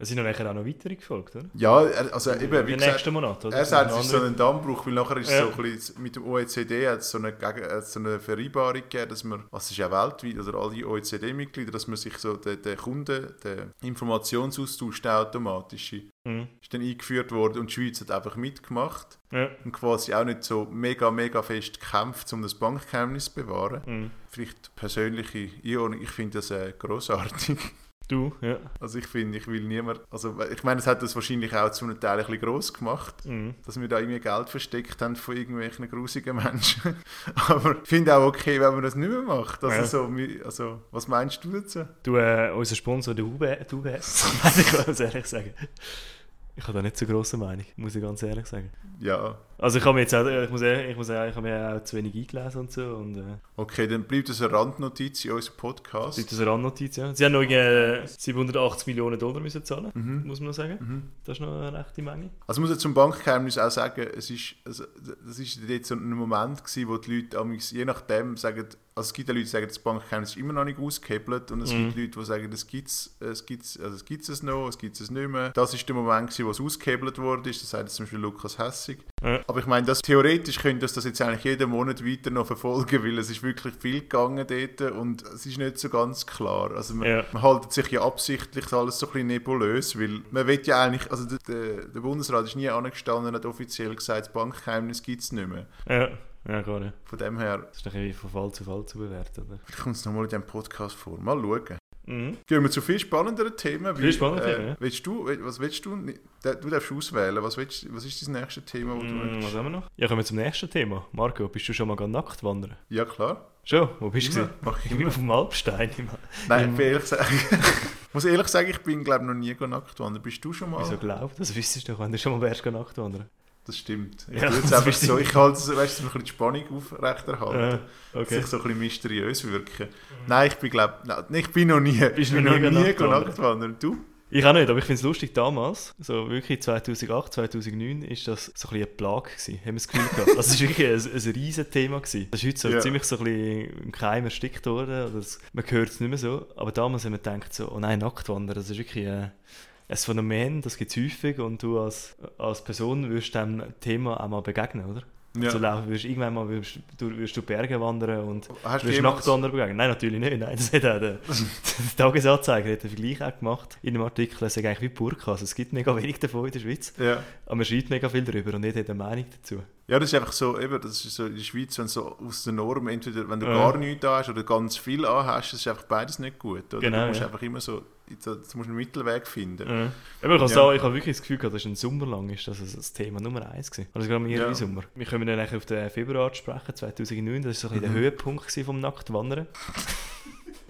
Es sind nachher auch noch weitere gefolgt, oder? Ja, er, also eben, wie Im gesagt, nächsten Monat, oder? er sagt, es ist so ein Dammbruch, weil nachher ist es Ja. so ein bisschen, mit dem OECD hat es so eine, so eine Vereinbarung gegeben, dass man, also es ist ja weltweit, oder alle OECD-Mitglieder, dass man sich so den, den Kunden, den Informationsaustausch, der automatische, Mhm. ist dann eingeführt worden und die Schweiz hat einfach mitgemacht Ja. und quasi auch nicht so mega, mega fest gekämpft, um das Bankgeheimnis zu bewahren. Mhm. Vielleicht persönliche Einordnung, ich finde das äh, grossartig. Du, ja. Also ich finde, ich will niemand, also ich meine, es hat das wahrscheinlich auch zu einem Teil ein bisschen gross gemacht, Mhm. dass wir da irgendwie Geld versteckt haben von irgendwelchen grusigen Menschen. Aber ich finde auch okay, wenn man das nicht mehr macht. Also, Ja. so, also was meinst du dazu? Du, äh, unser Sponsor, der UB, der UBS, ich muss ehrlich sagen. Ich habe da nicht so grosse Meinung, muss ich ganz ehrlich sagen. Ja, Also ich habe mir jetzt auch, ich muss ehrlich, ich muss sagen, ich habe mir auch zu wenig eingelesen und so und äh, okay, dann bleibt das eine Randnotiz in unserem Podcast. gibt es eine Randnotiz, ja. Sie haben noch äh, 780 Millionen Dollar müssen zahlen, Mhm. muss man noch sagen. Mhm. Das ist noch eine rechte Menge. Also muss ich zum Bankgeheimnis auch sagen, es ist, also, das ist jetzt so ein Moment gewesen, wo die Leute je nachdem sagen, also es gibt ja Leute, die sagen, das Bankgeheimnis ist immer noch nicht ausgehebelt und es Mhm. gibt Leute, die sagen, es gibt es, es gibt's, also es gibt's es noch, es gibt es nicht mehr. Das ist der Moment gewesen, wo es ausgehebelt wurde, das sagt zum Beispiel Lukas Hessig. Ja. Aber ich meine, das, theoretisch könnte das, das jetzt eigentlich jeden Monat weiter noch verfolgen, weil es ist wirklich viel gegangen dort und es ist nicht so ganz klar. Also man, Ja. man haltet sich ja absichtlich alles so ein bisschen nebulös, weil man will ja eigentlich, also der, der, der Bundesrat ist nie angestanden und hat offiziell gesagt, das Bankgeheimnis gibt es nicht mehr. Ja, ja klar. Von dem her, Das ist doch irgendwie von Fall zu Fall zu bewerten. Oder? vielleicht kommt es nochmal in diesem Podcast vor. Mal schauen. Mhm. Gehen wir zu viel spannenderen Themen. Viel spannendere äh, Themen, ja. willst du, was willst du, du darfst auswählen, was, willst, was ist das nächste Thema, wo du Mm, was haben wir noch? Ja, kommen wir zum nächsten Thema. Marco, bist du schon mal nackt wandern? Ja, klar. Schon? Wo bist du? Immer. Mach ich bin auf dem Alpstein. Nein, ich bin ehrlich gesagt, ich muss ehrlich sagen, ich bin glaube noch nie nackt wandern. Bist du schon mal? Wieso glaubt? Das wüsstest du doch, wenn du schon mal wärst nackt wandern. Das stimmt. Ich Ja, das einfach so, ich halte es, weißt du, so ein bisschen die Spannung aufrechterhalten. Dass okay. ich so ein bisschen mysteriös wirken. Nein, ich bin glaube ich bin noch nie, Bist ich bin noch nie nie wandern. Du? Ich auch nicht, aber ich finde es lustig, damals, so wirklich 2008, 2009, ist das so ein bisschen eine Plage gewesen, haben wir das Gefühl gehabt. Also es war wirklich ein, ein riesen Thema gewesen. Das ist heute so Ja. ziemlich so ein bisschen im Keim erstickt worden, oder das, man hört es nicht mehr so. Aber damals haben wir gedacht so, oh nein, Nacktwandern, das ist wirklich äh, ein Phänomen, das gibt es häufig und du als, als Person wirst dem Thema auch mal begegnen, oder? Ja. So laufen, wirst, irgendwann mal wirst, du, wirst du Berge wandern und Hast du wirst jemals, Nacktwandern begegnen. Nein, natürlich nicht. Nein, das hat auch der, der Tagesanzeiger hat einen Vergleich auch gemacht in einem Artikel. Es ist eigentlich wie Burka. Also es gibt mega wenig davon in der Schweiz, ja. aber man schreibt mega viel darüber und jeder hat eine Meinung dazu. ja, das ist einfach so, eben, das ist so in der Schweiz, wenn so aus der Norm, entweder wenn du Ja. gar nichts da hast oder ganz viel anhast, das ist einfach beides nicht gut. Oder? Genau, du musst ja. einfach immer so, du musst einen Mittelweg finden. Ja. Aber ich, Ja. ich habe wirklich das Gefühl gehabt, das ist ein Sommer lang ist das, das Thema Nummer eins gewesen. Also gerade mehrere Ja. Sommer. Wir können dann auf den Februar sprechen, 2009. Das war so ein Mhm. der Höhepunkt vom Nacktwandern.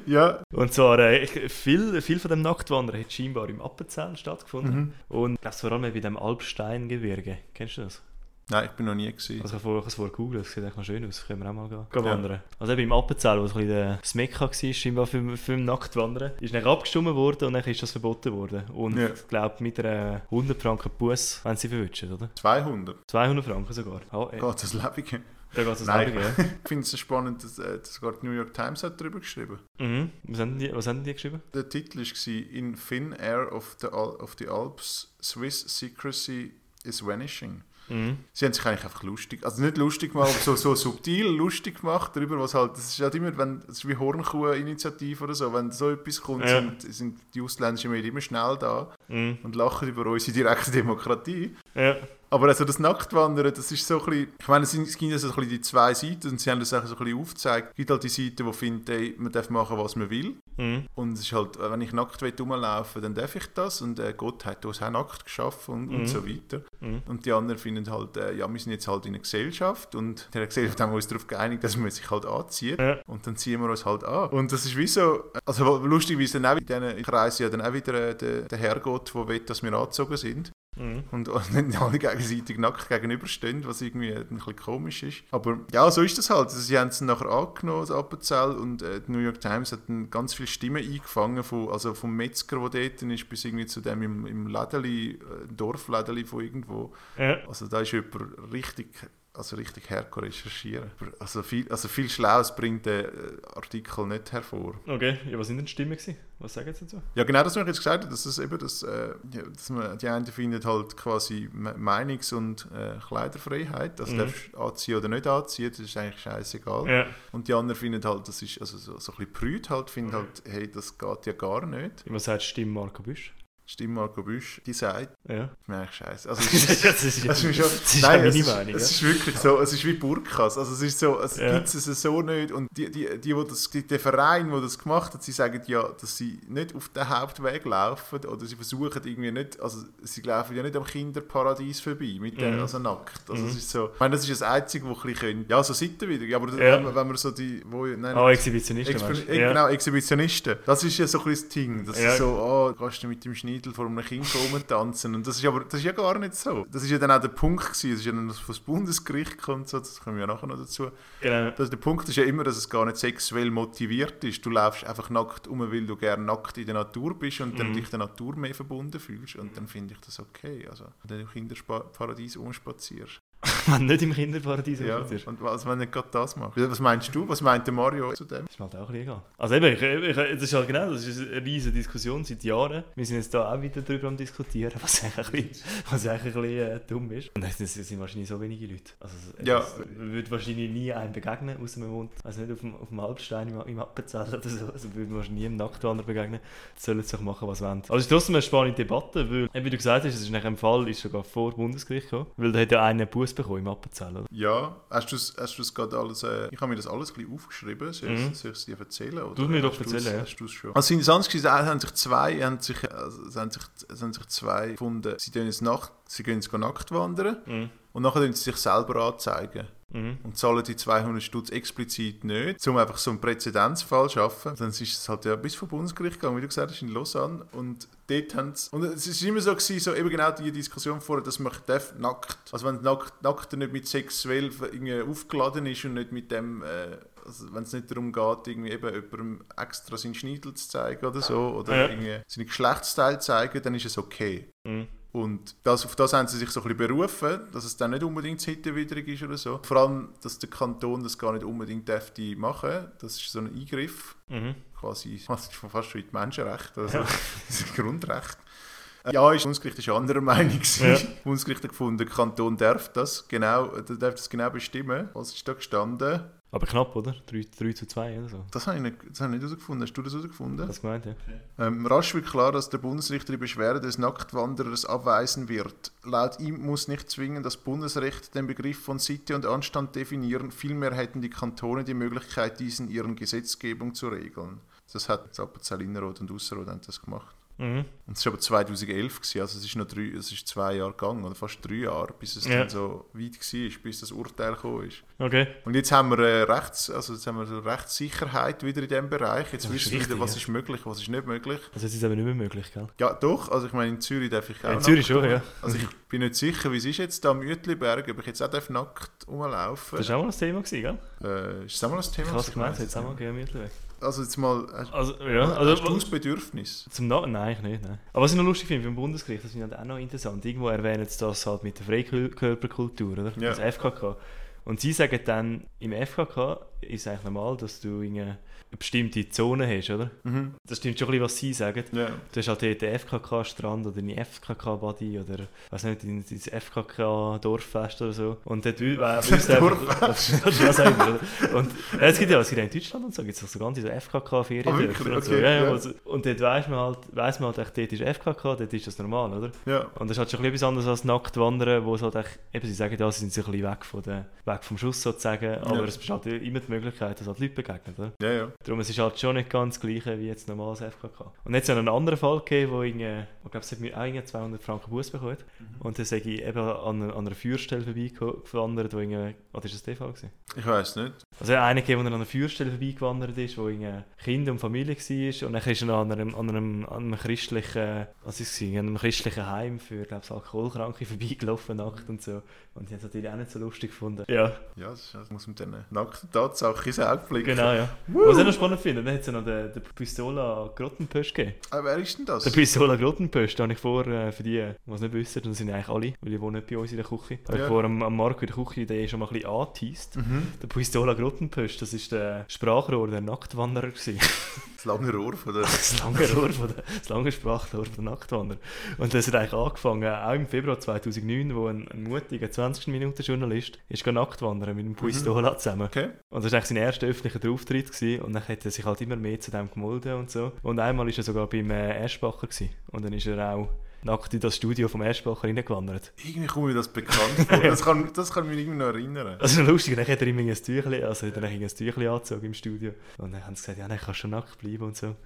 Ja. Und zwar, äh, viel, viel von dem Nacktwandern hat scheinbar im Appenzell stattgefunden. Mhm. Und glaube vor allem bei dem Alpsteingebirge. Kennst du das? Nein, ich bin noch nie gewesen. Also ich habe es vorher gegoogelt, das sieht echt noch schön aus, können wir auch mal gehen, gehen Ja. wandern. Also eben im Appenzell, wo so ein bisschen der- das Mekka war, scheinbar für, für den Nacktwandern, ist dann abgestimmt worden und dann ist das verboten worden. Und Ja. ich glaube mit einer 100 Franken Bus, wenn sie verwünschen, oder? 200. 200 Franken sogar. Oh, ey, Geht das Leben? da geht es Nein. selber, ja. Ich finde es spannend, dass, äh, dass sogar die New York Times hat darüber geschrieben. mhm. Was haben die, was haben die geschrieben? Der Titel war «In Thin Air of the, Al of the Alps, Swiss Secrecy is Vanishing». Mhm. Sie haben sich eigentlich einfach lustig, also nicht lustig gemacht, aber so, so subtil lustig gemacht darüber, was halt, das ist halt immer, wenn, das ist wie Hornkuh-Initiative oder so, wenn so etwas kommt, Ja. sind, sind die ausländischen Medien immer schnell da Mhm. und lachen über unsere direkte Demokratie. Ja. Aber also das Nacktwandern, das ist so ein bisschen, ich meine, es gibt so ein bisschen die zwei Seiten und sie haben das auch so ein bisschen aufgezeigt. Es gibt halt die Seite, die findet, ey, man darf machen, was man will. Mhm. Und es ist halt, wenn ich nackt will rumlaufen dann darf ich das und äh, Gott hat uns auch nackt geschaffen und, Mhm. und so weiter. Mhm. Und die anderen finden halt, äh, ja, wir sind jetzt halt in einer Gesellschaft und in der Gesellschaft haben wir uns darauf geeinigt, dass man sich halt anzieht. Ja. Und dann ziehen wir uns halt an. Und das ist wie so, also lustig, wie es dann auch in diesen Kreisen ja dann auch wieder äh, der, der Herrgott, der will, dass wir angezogen sind. Mhm. Und, und alle gegenseitig nackt gegenüberstehen, was irgendwie ein bisschen komisch ist. Aber ja, so ist das halt. Also, sie haben es nachher angenommen, das Appenzell, und äh, die New York Times hat dann ganz viele Stimmen eingefangen, von, also vom Metzger, der dort ist, bis irgendwie zu dem im, im Lädeli, äh, Dorflädeli von irgendwo. Ja. Also da ist jemand richtig also richtig herkommen recherchieren. Also viel, also viel Schlaues bringt der äh, Artikel nicht hervor. Okay, ja, was sind denn Stimmen gewesen? Was sagen Sie dazu? Ja, genau das, was ich jetzt gesagt habe, dass es eben, das, äh, dass man, die einen finden halt quasi Me- Meinungs- und äh, Kleiderfreiheit, also Mhm. darfst du anziehen oder nicht anziehen, das ist eigentlich scheißegal. Ja. Und die anderen finden halt, das ist, also so, so ein bisschen prüd halt, finden halt, hey, das geht ja gar nicht. Was sagt die Stimme Marco Büsch? Stimme Marco Büsch, die sagt, Ja. ist mir eigentlich scheiße. Also, das ist, Das ist, mir schon, das ist nein, es meine ist, Meinung. es ist wirklich so, es ist wie Burkas, also es ist so, es Ja. gibt es so nicht und die, die, die, die das, die, der Verein, der das gemacht hat, sie sagen ja, dass sie nicht auf den Hauptweg laufen oder sie versuchen irgendwie nicht, also sie laufen ja nicht am Kinderparadies vorbei, mit der, Mhm. also nackt, also Mhm. es ist so, ich meine, das ist das Einzige, wo ein können, ja, so Seiten wieder, aber Ja. Wenn, man, wenn man so die, wo, nein, Ah, Exhibitionisten, Exper Ja. Genau, Exhibitionisten. Das ist ja so ein bisschen das Ding. Das Ja. ist so, oh, kannst du mit dem Schneidel vor einem Kind rumtanzen. Und das ist aber das ist ja gar nicht so. Das ist ja dann auch der Punkt gewesen. Das ist ja dann, was das Bundesgericht kommt, so, das kommen wir ja nachher noch dazu. Genau. Das, der Punkt ist ja immer, dass es gar nicht sexuell motiviert ist. Du läufst einfach nackt um, weil du gerne nackt in der Natur bist und dann Mhm. dich der Natur mehr verbunden fühlst. Und dann finde ich das okay. Also, wenn du im Kinderparadies umspazierst. Wenn du nicht im Kinderparadies Ja. ja. Und was, wenn du nicht gerade das machst? Was meinst du? Was meint der Mario zu dem? ist mir halt auch ein bisschen egal. Also eben, ich, ich, das ist halt genau, das ist eine riesige Diskussion seit Jahren. Wir sind jetzt da auch wieder darüber am diskutieren, was eigentlich ein bisschen, was eigentlich ein bisschen äh, dumm ist. Und es sind wahrscheinlich so wenige Leute. Also es, Ja. würde wahrscheinlich nie einem begegnen, außer man wohnt, also nicht auf dem, auf dem Alpstein im, im Appenzell oder so, also würde man wahrscheinlich nie einem Nacktwanderer begegnen. Sollen sich machen, was sie wollen. Also es ist trotzdem eine spannende Debatte, weil, wie du gesagt hast, es ist nach einem Fall ist sogar vor Bundesgericht gekommen, weil da hat ja einer einen Buß bekommen im Appenzell? Ja, hast du es hast du's gerade alles, äh, ich habe mir das alles ein bisschen aufgeschrieben, soll ich Mhm. soll ich es dir erzählen? Oder Du mir doch erzählen, ja. Hast du es schon? Also gewesen, es haben sich zwei, haben sich, also, es haben sich, es haben sich zwei gefunden, sie gehen jetzt, nacht, sie gehen jetzt nackt wandern Mhm. und nachher sie sich selber anzeigen. Mhm. Und zahlen die 200 Stutz explizit nicht, um einfach so einen Präzedenzfall zu schaffen. Dann ist es halt ja bis vor Bundesgericht gegangen, wie du gesagt hast, in Lausanne. Und dort haben sie, und es ist immer so gewesen, so eben genau die Diskussion vorher, dass man darf nackt, also wenn nackt, nackt nicht mit sexuell irgendwie aufgeladen ist und nicht mit dem, äh, also wenn es nicht darum geht, irgendwie eben jemandem extra seinen Schneidel zu zeigen oder so, oder Ja. irgendwie seine Geschlechtsteile zu zeigen, dann ist es okay. Mhm. Und das, auf das haben sie sich so ein bisschen berufen, dass es dann nicht unbedingt sittenwidrig ist oder so. Vor allem, dass der Kanton das gar nicht unbedingt dürfte machen. Das ist so ein Eingriff, Mhm. quasi, das ist fast schon in die Menschenrechte, also das ist ein Grundrecht. Äh, Ja, ist, Bundesgericht ist anderer Meinung. Ja. Bundesgericht hat gefunden, der Kanton darf das genau, darf das genau bestimmen. Was ist da gestanden? Aber knapp, oder? 3, 3 zu 2 oder so. Das habe ich nicht, das habe ich nicht herausgefunden. Hast du das herausgefunden? Das gemeint, ja. Ähm, rasch wird klar, dass der Bundesrichter die Beschwerde des Nacktwanderers abweisen wird. Laut ihm muss nicht zwingend das Bundesrecht den Begriff von Sitte und Anstand definieren, vielmehr hätten die Kantone die Möglichkeit, dies in ihren Gesetzgebung zu regeln. Das hat das Appenzell Innerrhoden und Ausserrhoden haben das gemacht. Mhm. Und es war aber 2011, gewesen, also es ist noch drei, es ist zwei Jahre gegangen, oder fast drei Jahre, bis es Ja. dann so weit war, bis das Urteil gekommen ist. Okay. Und jetzt haben wir, äh, Rechts, also jetzt haben wir so Rechtssicherheit wieder in diesem Bereich. Jetzt wissen wir wieder, was ist möglich, was ist nicht möglich. Also jetzt ist es aber nicht mehr möglich, gell? Ja, doch. Also ich meine, in Zürich darf ich auch in Zürich schon, ja. Also ich bin nicht sicher, wie es ist jetzt da am Uetliberg, ob ich jetzt auch darf nackt rumlaufen Das war auch mal ein Thema, gewesen, gell? äh, Ist das auch mal ein Thema? Ich habe es Ich gemeint, jetzt auch mal gehen weg. Also jetzt mal, hast, Also, ja, also... hast du das Bedürfnis? Zum Na Nein, ich nicht, nein. Aber was ich noch lustig finde beim Bundesgericht, das finde ich halt auch noch interessant, irgendwo erwähnen sie das halt mit der Freikörperkultur, oder? Ja. Das FKK. Und sie sagen dann, im FKK ist es eigentlich normal, dass du eine bestimmte Zone hast, oder? Mhm. Das stimmt schon ein bisschen, was sie sagen. Ja. Du hast halt dort den FKK-Strand oder eine FKK-Body oder, weiß nicht, dein dein FKK-Dorffest oder so. Und dort wü- äh, wüsste einfach... was auch immer, oder? Und äh, es gibt ja, es gibt ja in Deutschland und so, gibt es sogar diese FKK-Ferien. Ah, wirklich? und, so. Okay, ja, ja, also- und dort weiss man halt, weiss man halt echt, dort ist FKK, dort ist das normal, oder? ja. Und das ist halt schon ein bisschen etwas anderes als nackt wandern, wo es halt echt, eben sie sagen, ja, sie sind so ein bisschen weg, von der, weg vom Schuss sozusagen, aber es besteht halt immer die Möglichkeit, dass halt Leute begegnen, oder? Ja, ja. Darum es ist halt schon nicht ganz das gleiche wie jetzt normales FKK. Und jetzt hat es einen anderen Fall gegeben, wo ich, ich glaube, es hat mir auch irgendwie 200 Franken Bus bekommen. Und dann sage ich eben an, einer- an einer Feuerstelle vorbeigewandert, wo irgendwie, was war das der Fall? Gewesen? Ich weiß nicht. Also einer gegeben, der an einer Feuerstelle vorbeigewandert ist, wo irgendwie Kind und Familie war. Und dann ist er noch an einem, an einem, an einem christlichen, was ist es, an einem christlichen Heim für, glaube ich, Alkoholkranke vorbeigelaufen, nackt und so. Und die haben es natürlich auch nicht so lustig gefunden. Ja, Ja, das, ist, das muss mit diesen nackten Tatsachen ins Auge blicken. genau, ja. Was ich noch spannend finde, dann hat es ja noch den, den Pistola Grottenpösch gegeben. Ah, wer ist denn das? Der Pistola Grottenpösch Gruppenpost, habe ich vor, äh, für die, die es nicht wissen, dann sind eigentlich alle, weil die wohnen nicht bei uns in der Küche, habe Ja. ich vor am, am Marco in der Küche den schon mal ein bisschen angeteased. Mhm. Der Pistola Gruppenpost, das ist der Sprachrohr, der Nacktwanderer gewesen. Das lange Rohr von der... Das lange Rohr von der, das lange Sprachrohr von der Nacktwanderer. Und das hat eigentlich angefangen, auch im Februar 2009, wo ein, ein mutiger 20-Minuten-Journalist ist nackt wandern mit dem Pistola zusammen. Okay. Und das war eigentlich sein erster öffentlicher Auftritt gewesen. und dann hat er sich halt immer mehr zu dem gemolden und so. Und einmal war er sogar beim äh, Eschbacher gewesen. und dann ist er auch nackt in das Studio vom Eschbacher reingewandert. Irgendwie kommt mir das bekannt vor. Das kann, das kann mich irgendwie noch erinnern. Das ist noch lustig, dann hat er ihm ein Tüchlein, also hat er ein Tüchlein angezogen im Studio und dann haben sie gesagt, ja, dann kannst du schon nackt bleiben und so.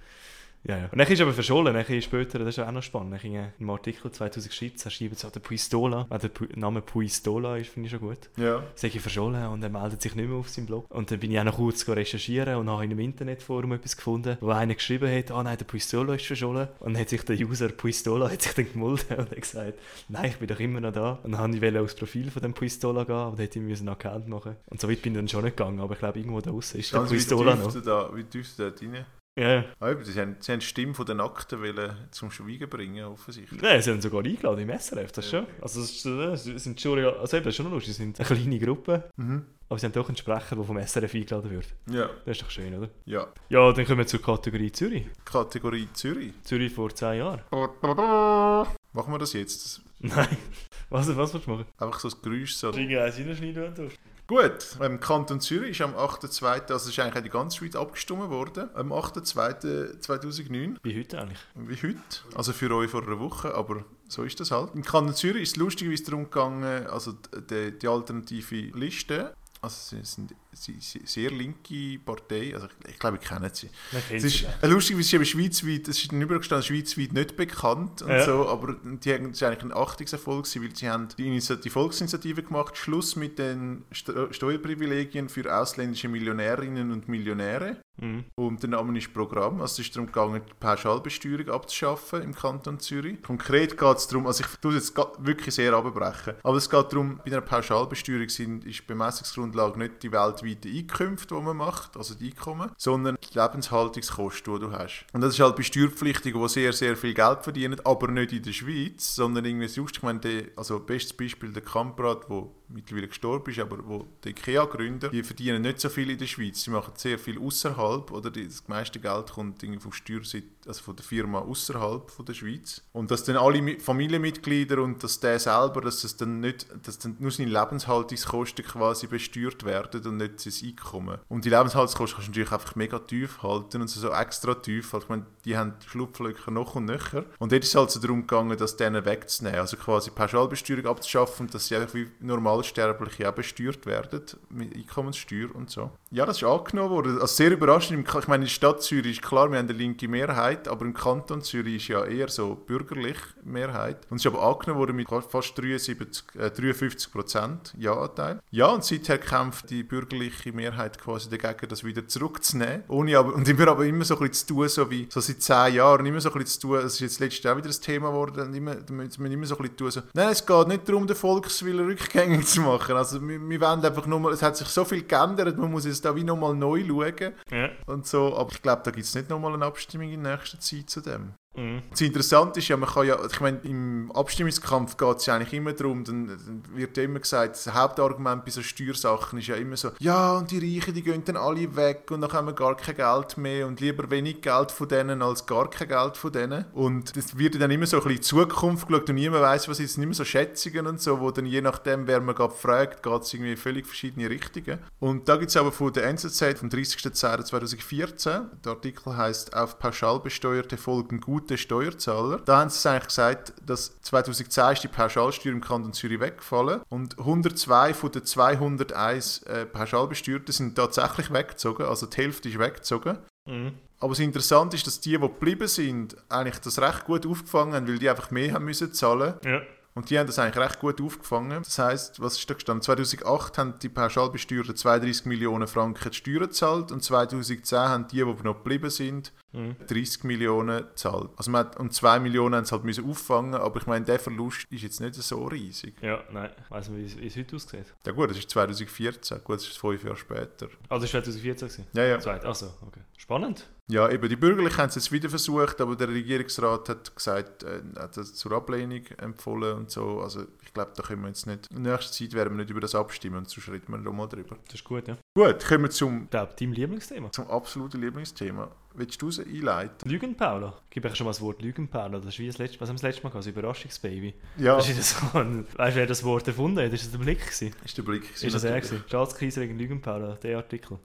Ja, ja. Und dann ist er aber verschollen, dann später, das ist auch noch spannend, dann im Artikel 2017 schreiben sie, der Puistola, weil der Pu- Name Puistola ist, finde ich schon gut. Ja. Sag ich verschollen und er meldet sich nicht mehr auf seinem Blog. Und dann bin ich auch noch kurz recherchieren und habe in einem Internetforum etwas gefunden, wo einer geschrieben hat, ah nein, der Puistola ist verschollen. Und dann hat sich der User Puistola hat sich dann gemolden und hat gesagt, nein, ich bin doch immer noch da. Und dann habe ich wollte aufs Profil von dem Puistola gehen, dann hätte müssen einen Account machen. Und so weit bin ich dann schon nicht gegangen, aber ich glaube, irgendwo da draußen ist der Ganz wie Puistola noch. da, wie tief du da rein... Ja, ja. Ah, sie, haben, sie haben die Stimme von den Nackten wollen zum Schweigen bringen, offensichtlich. Nein, sie haben sogar eingeladen im SRF, das schon. Also, das ist, das sind schon, also eben, das ist schon lustig, sie sind eine kleine Gruppe, Mhm. aber sie haben doch einen Sprecher, der vom SRF eingeladen wird. Ja. Das ist doch schön, oder? Ja. Ja, dann kommen wir zur Kategorie Zürich. Kategorie Zürich. Zürich vor 10 Jahren. Machen wir das jetzt? Nein. Was, was willst du machen? Einfach so das Geräusch so. Irgendwie eins reinschneiden und tust. Gut, im Kanton Zürich ist am 8.2., also es ist eigentlich auch die ganze Schweiz abgestimmt worden, am 8.2.2009, Wie heute eigentlich. wie heute, also für euch vor einer Woche, aber so ist das halt. Im Kanton Zürich ist es lustigerweise darum gegangen, also die, die alternative Liste, also sie sind sie, sie, sehr linke Partei, also ich, ich glaube, ihr kennt sie. Es ist sie. äh, lustig, weil es ist eben schweizweit, es ist dann übergestanden, schweizweit nicht bekannt und Ja. so, aber die haben, das ist eigentlich ein Achtungserfolg gewesen, weil sie haben die, Initiative, die Volksinitiative gemacht, Schluss mit den Sto Steuerprivilegien für ausländische Millionärinnen und Millionäre. Mhm. Und der Name ist Programm. Also es ist darum gegangen, die Pauschalbesteuerung abzuschaffen im Kanton Zürich. Konkret geht es darum, also ich tue es jetzt wirklich sehr abbrechen, aber es geht darum, bei einer Pauschalbesteuerung sind, ist die Bemessungsgrundlage nicht die weltweiten Einkünfte, die man macht, also die Einkommen, sondern die Lebenshaltungskosten, die du hast. Und das ist halt bei Steuerpflichtigen, die sehr, sehr viel Geld verdienen, aber nicht in der Schweiz, sondern irgendwie sonst. Ich meine, der, also bestes Beispiel der Kamprat, der mittlerweile gestorben ist, aber wo der IKEA-Gründer, die verdienen nicht so viel in der Schweiz. Sie machen sehr viel außerhalb oder die- das meiste Geld kommt irgendwie vom Steuersitz, also von der Firma außerhalb der Schweiz. Und dass dann alle Mi- Familienmitglieder und dass der selber, dass es dann nicht, dass dann nur seine Lebenshaltungskosten quasi besteuert werden und nicht sein Einkommen. Und die Lebenshaltungskosten kannst du natürlich einfach mega tief halten und so, extra tief. Also, ich meine, die haben Schlupflöcher noch und nöcher. Und dort ist es halt so darum gegangen, das denen wegzunehmen. Also quasi Pauschalbesteuerung abzuschaffen und dass sie einfach wie Normalsterbliche auch besteuert werden, mit Einkommenssteuer und so. Ja, das ist angenommen worden. Also sehr überraschend. Ich meine, in der Stadt Zürich ist klar, wir haben eine linke Mehrheit, aber im Kanton Zürich ist ja eher so bürgerlich Mehrheit. Und es ist aber angenommen worden mit fast 73, äh, 53 Prozent Ja-Anteil. Ja, und seither kämpft die bürgerliche Mehrheit quasi dagegen, das wieder zurückzunehmen. Ohne aber, und immer aber immer so ein bisschen zu tun, so wie so seit zehn Jahren, immer so ein bisschen zu tun, es ist jetzt letztes Jahr auch wieder das Thema geworden, und immer, da müssen wir immer so ein bisschen tun, so, nein, es geht nicht darum, den Volkswillen rückgängig zu machen. Also wir, wir wollen einfach nur mal, es hat sich so viel geändert, man muss jetzt da wie nochmal neu schauen Ja. und so, aber ich glaube, da gibt es nicht nochmal eine Abstimmung in nächster Zeit zu dem. Mhm. Das Interessante ist ja, man kann ja, ich meine, im Abstimmungskampf geht es ja eigentlich immer darum, dann, dann wird ja immer gesagt, das Hauptargument bei so Steuersachen ist ja immer so, ja, und die Reichen, die gehen dann alle weg und dann haben wir gar kein Geld mehr und lieber wenig Geld von denen als gar kein Geld von denen. Und das wird dann immer so ein bisschen in Zukunft geschaut und niemand weiß, was ist, es sind immer so Schätzungen und so, wo dann je nachdem, wer man gerade fragt, geht es irgendwie in völlig verschiedene Richtungen. Und da gibt es aber von der NZZ vom 30.10.2014, der Artikel heißt auf Pauschalbesteuerte folgen gute Steuerzahler. Da haben sie es eigentlich gesagt, dass 2010 ist die Pauschalsteuer im Kanton Zürich weggefallen und 102 von den 201 äh, Pauschalbesteuerten sind tatsächlich weggezogen, also die Hälfte ist weggezogen. Mhm. Aber das Interessante ist, dass die, die geblieben sind, eigentlich das recht gut aufgefangen haben, weil die einfach mehr haben müssen zahlen. Ja. Und die haben das eigentlich recht gut aufgefangen. Das heißt, was ist da gestanden? 2008 haben die Pauschalbesteuerten 32 Millionen Franken die Steuern gezahlt und 2010 haben die, die noch geblieben sind, Mhm. 30 Millionen gezahlt. Also man hat, und 2 Millionen haben sie halt müssen auffangen, aber ich meine, der Verlust ist jetzt nicht so riesig. Ja, nein. Weiss man, wie es- heute aussieht? Ja gut, das ist 2014, gut, das ist fünf Jahre später. Also, es war 2014. gewesen? Ja, ja. Zweit. Achso, okay. Spannend. Ja, eben, die Bürgerlichen haben es jetzt wieder versucht, aber der Regierungsrat hat gesagt, äh, hat das zur Ablehnung empfohlen und so. Also ich glaube, da können wir jetzt nicht, in nächster Zeit werden wir nicht über das abstimmen und sonst reden wir noch mal drüber. Das ist gut, ja. Gut, kommen wir zum, Ich glaube, dein Lieblingsthema. zum absoluten Lieblingsthema. Willst du es einleiten? Lügen Paula. Gib euch schon mal das Wort Lügen Paula. Das ist wie das letzte, was haben wir das letzte Mal gehabt? Das Überraschungsbaby. Ja, Das ist so ein, weißt du, wer das Wort erfunden hat? Das war der Blick. Gewesen. ist der Blick. Ist das er gewesen? Staatskrise wegen Lügen Paula, der Artikel.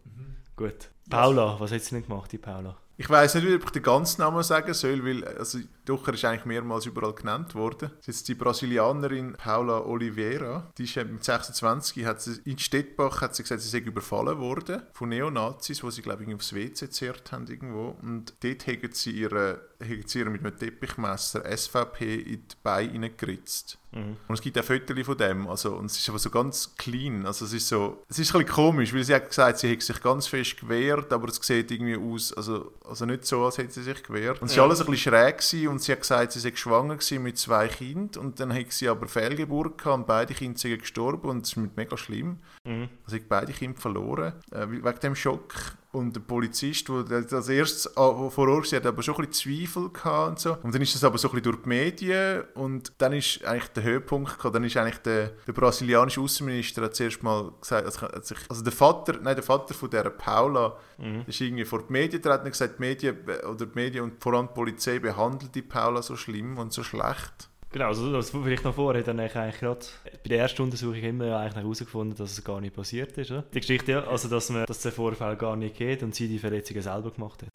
Gut. Paula, was hat sie denn gemacht, die Paula? Ich weiß nicht, ob ich den ganzen Namen sagen soll, weil also, doch, er ist eigentlich mehrmals überall genannt worden. Das ist jetzt die Brasilianerin Paula Oliveira. Die ist mit 26, hat sie, in Stettbach hat sie gesagt, sie sei überfallen worden von Neonazis, wo sie, glaube ich, aufs WC zerrt haben irgendwo. Und dort haben sie ihre, haben sie mit einem Teppichmesser SVP in die Beine reingeritzt. Mhm. Und es gibt auch Fotos von dem, also, und es ist aber so ganz clean, also es ist so, es ist ein bisschen komisch, weil sie hat gesagt, sie hätte sich ganz fest gewehrt, aber es sieht irgendwie aus, also, also nicht so, als hätte sie sich gewehrt. Und es war Ja. alles ein bisschen schräg gewesen und sie hat gesagt, sie sei schwanger gewesen mit zwei Kindern und dann hat sie aber Fehlgeburt gehabt und beide Kinder sind gestorben und das ist mega schlimm. Mhm. Also ich habe beide Kinder verloren, äh, wegen dem Schock. Und der Polizist, der als erstes äh, vor Ort war, hat aber schon ein bisschen Zweifel gehabt und so. Und dann ist das aber so ein bisschen durch die Medien und dann ist eigentlich der Höhepunkt gekommen. Dann ist eigentlich der, der brasilianische Außenminister hat zuerst mal gesagt, also, also der Vater, nein, der Vater von der Paula, Mhm. ist irgendwie vor die Medien getreten und gesagt, die Medien, oder die Medien und vor allem die Polizei behandelt die Paula so schlimm und so schlecht. Genau, also das vielleicht noch vorher, hat er eigentlich gerade bei der ersten Untersuchung immer eigentlich herausgefunden, dass es gar nicht passiert ist. Oder? Die Geschichte, ja, also dass, man, dass der Vorfall gar nicht geht und sie die Verletzungen selber gemacht hat.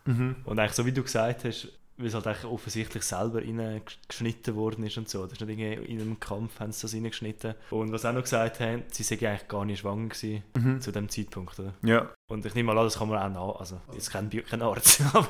Und eigentlich so wie du gesagt hast, weil es halt eigentlich offensichtlich selber reingeschnitten worden ist und so. Das ist nicht irgendwie in einem Kampf haben sie das reingeschnitten. Und was sie auch noch gesagt haben, sie sei eigentlich gar nicht schwanger gewesen zu dem Zeitpunkt. Oder? Ja, Und ich nehme mal an, das kann man auch nach, also jetzt kein, kein Arzt, aber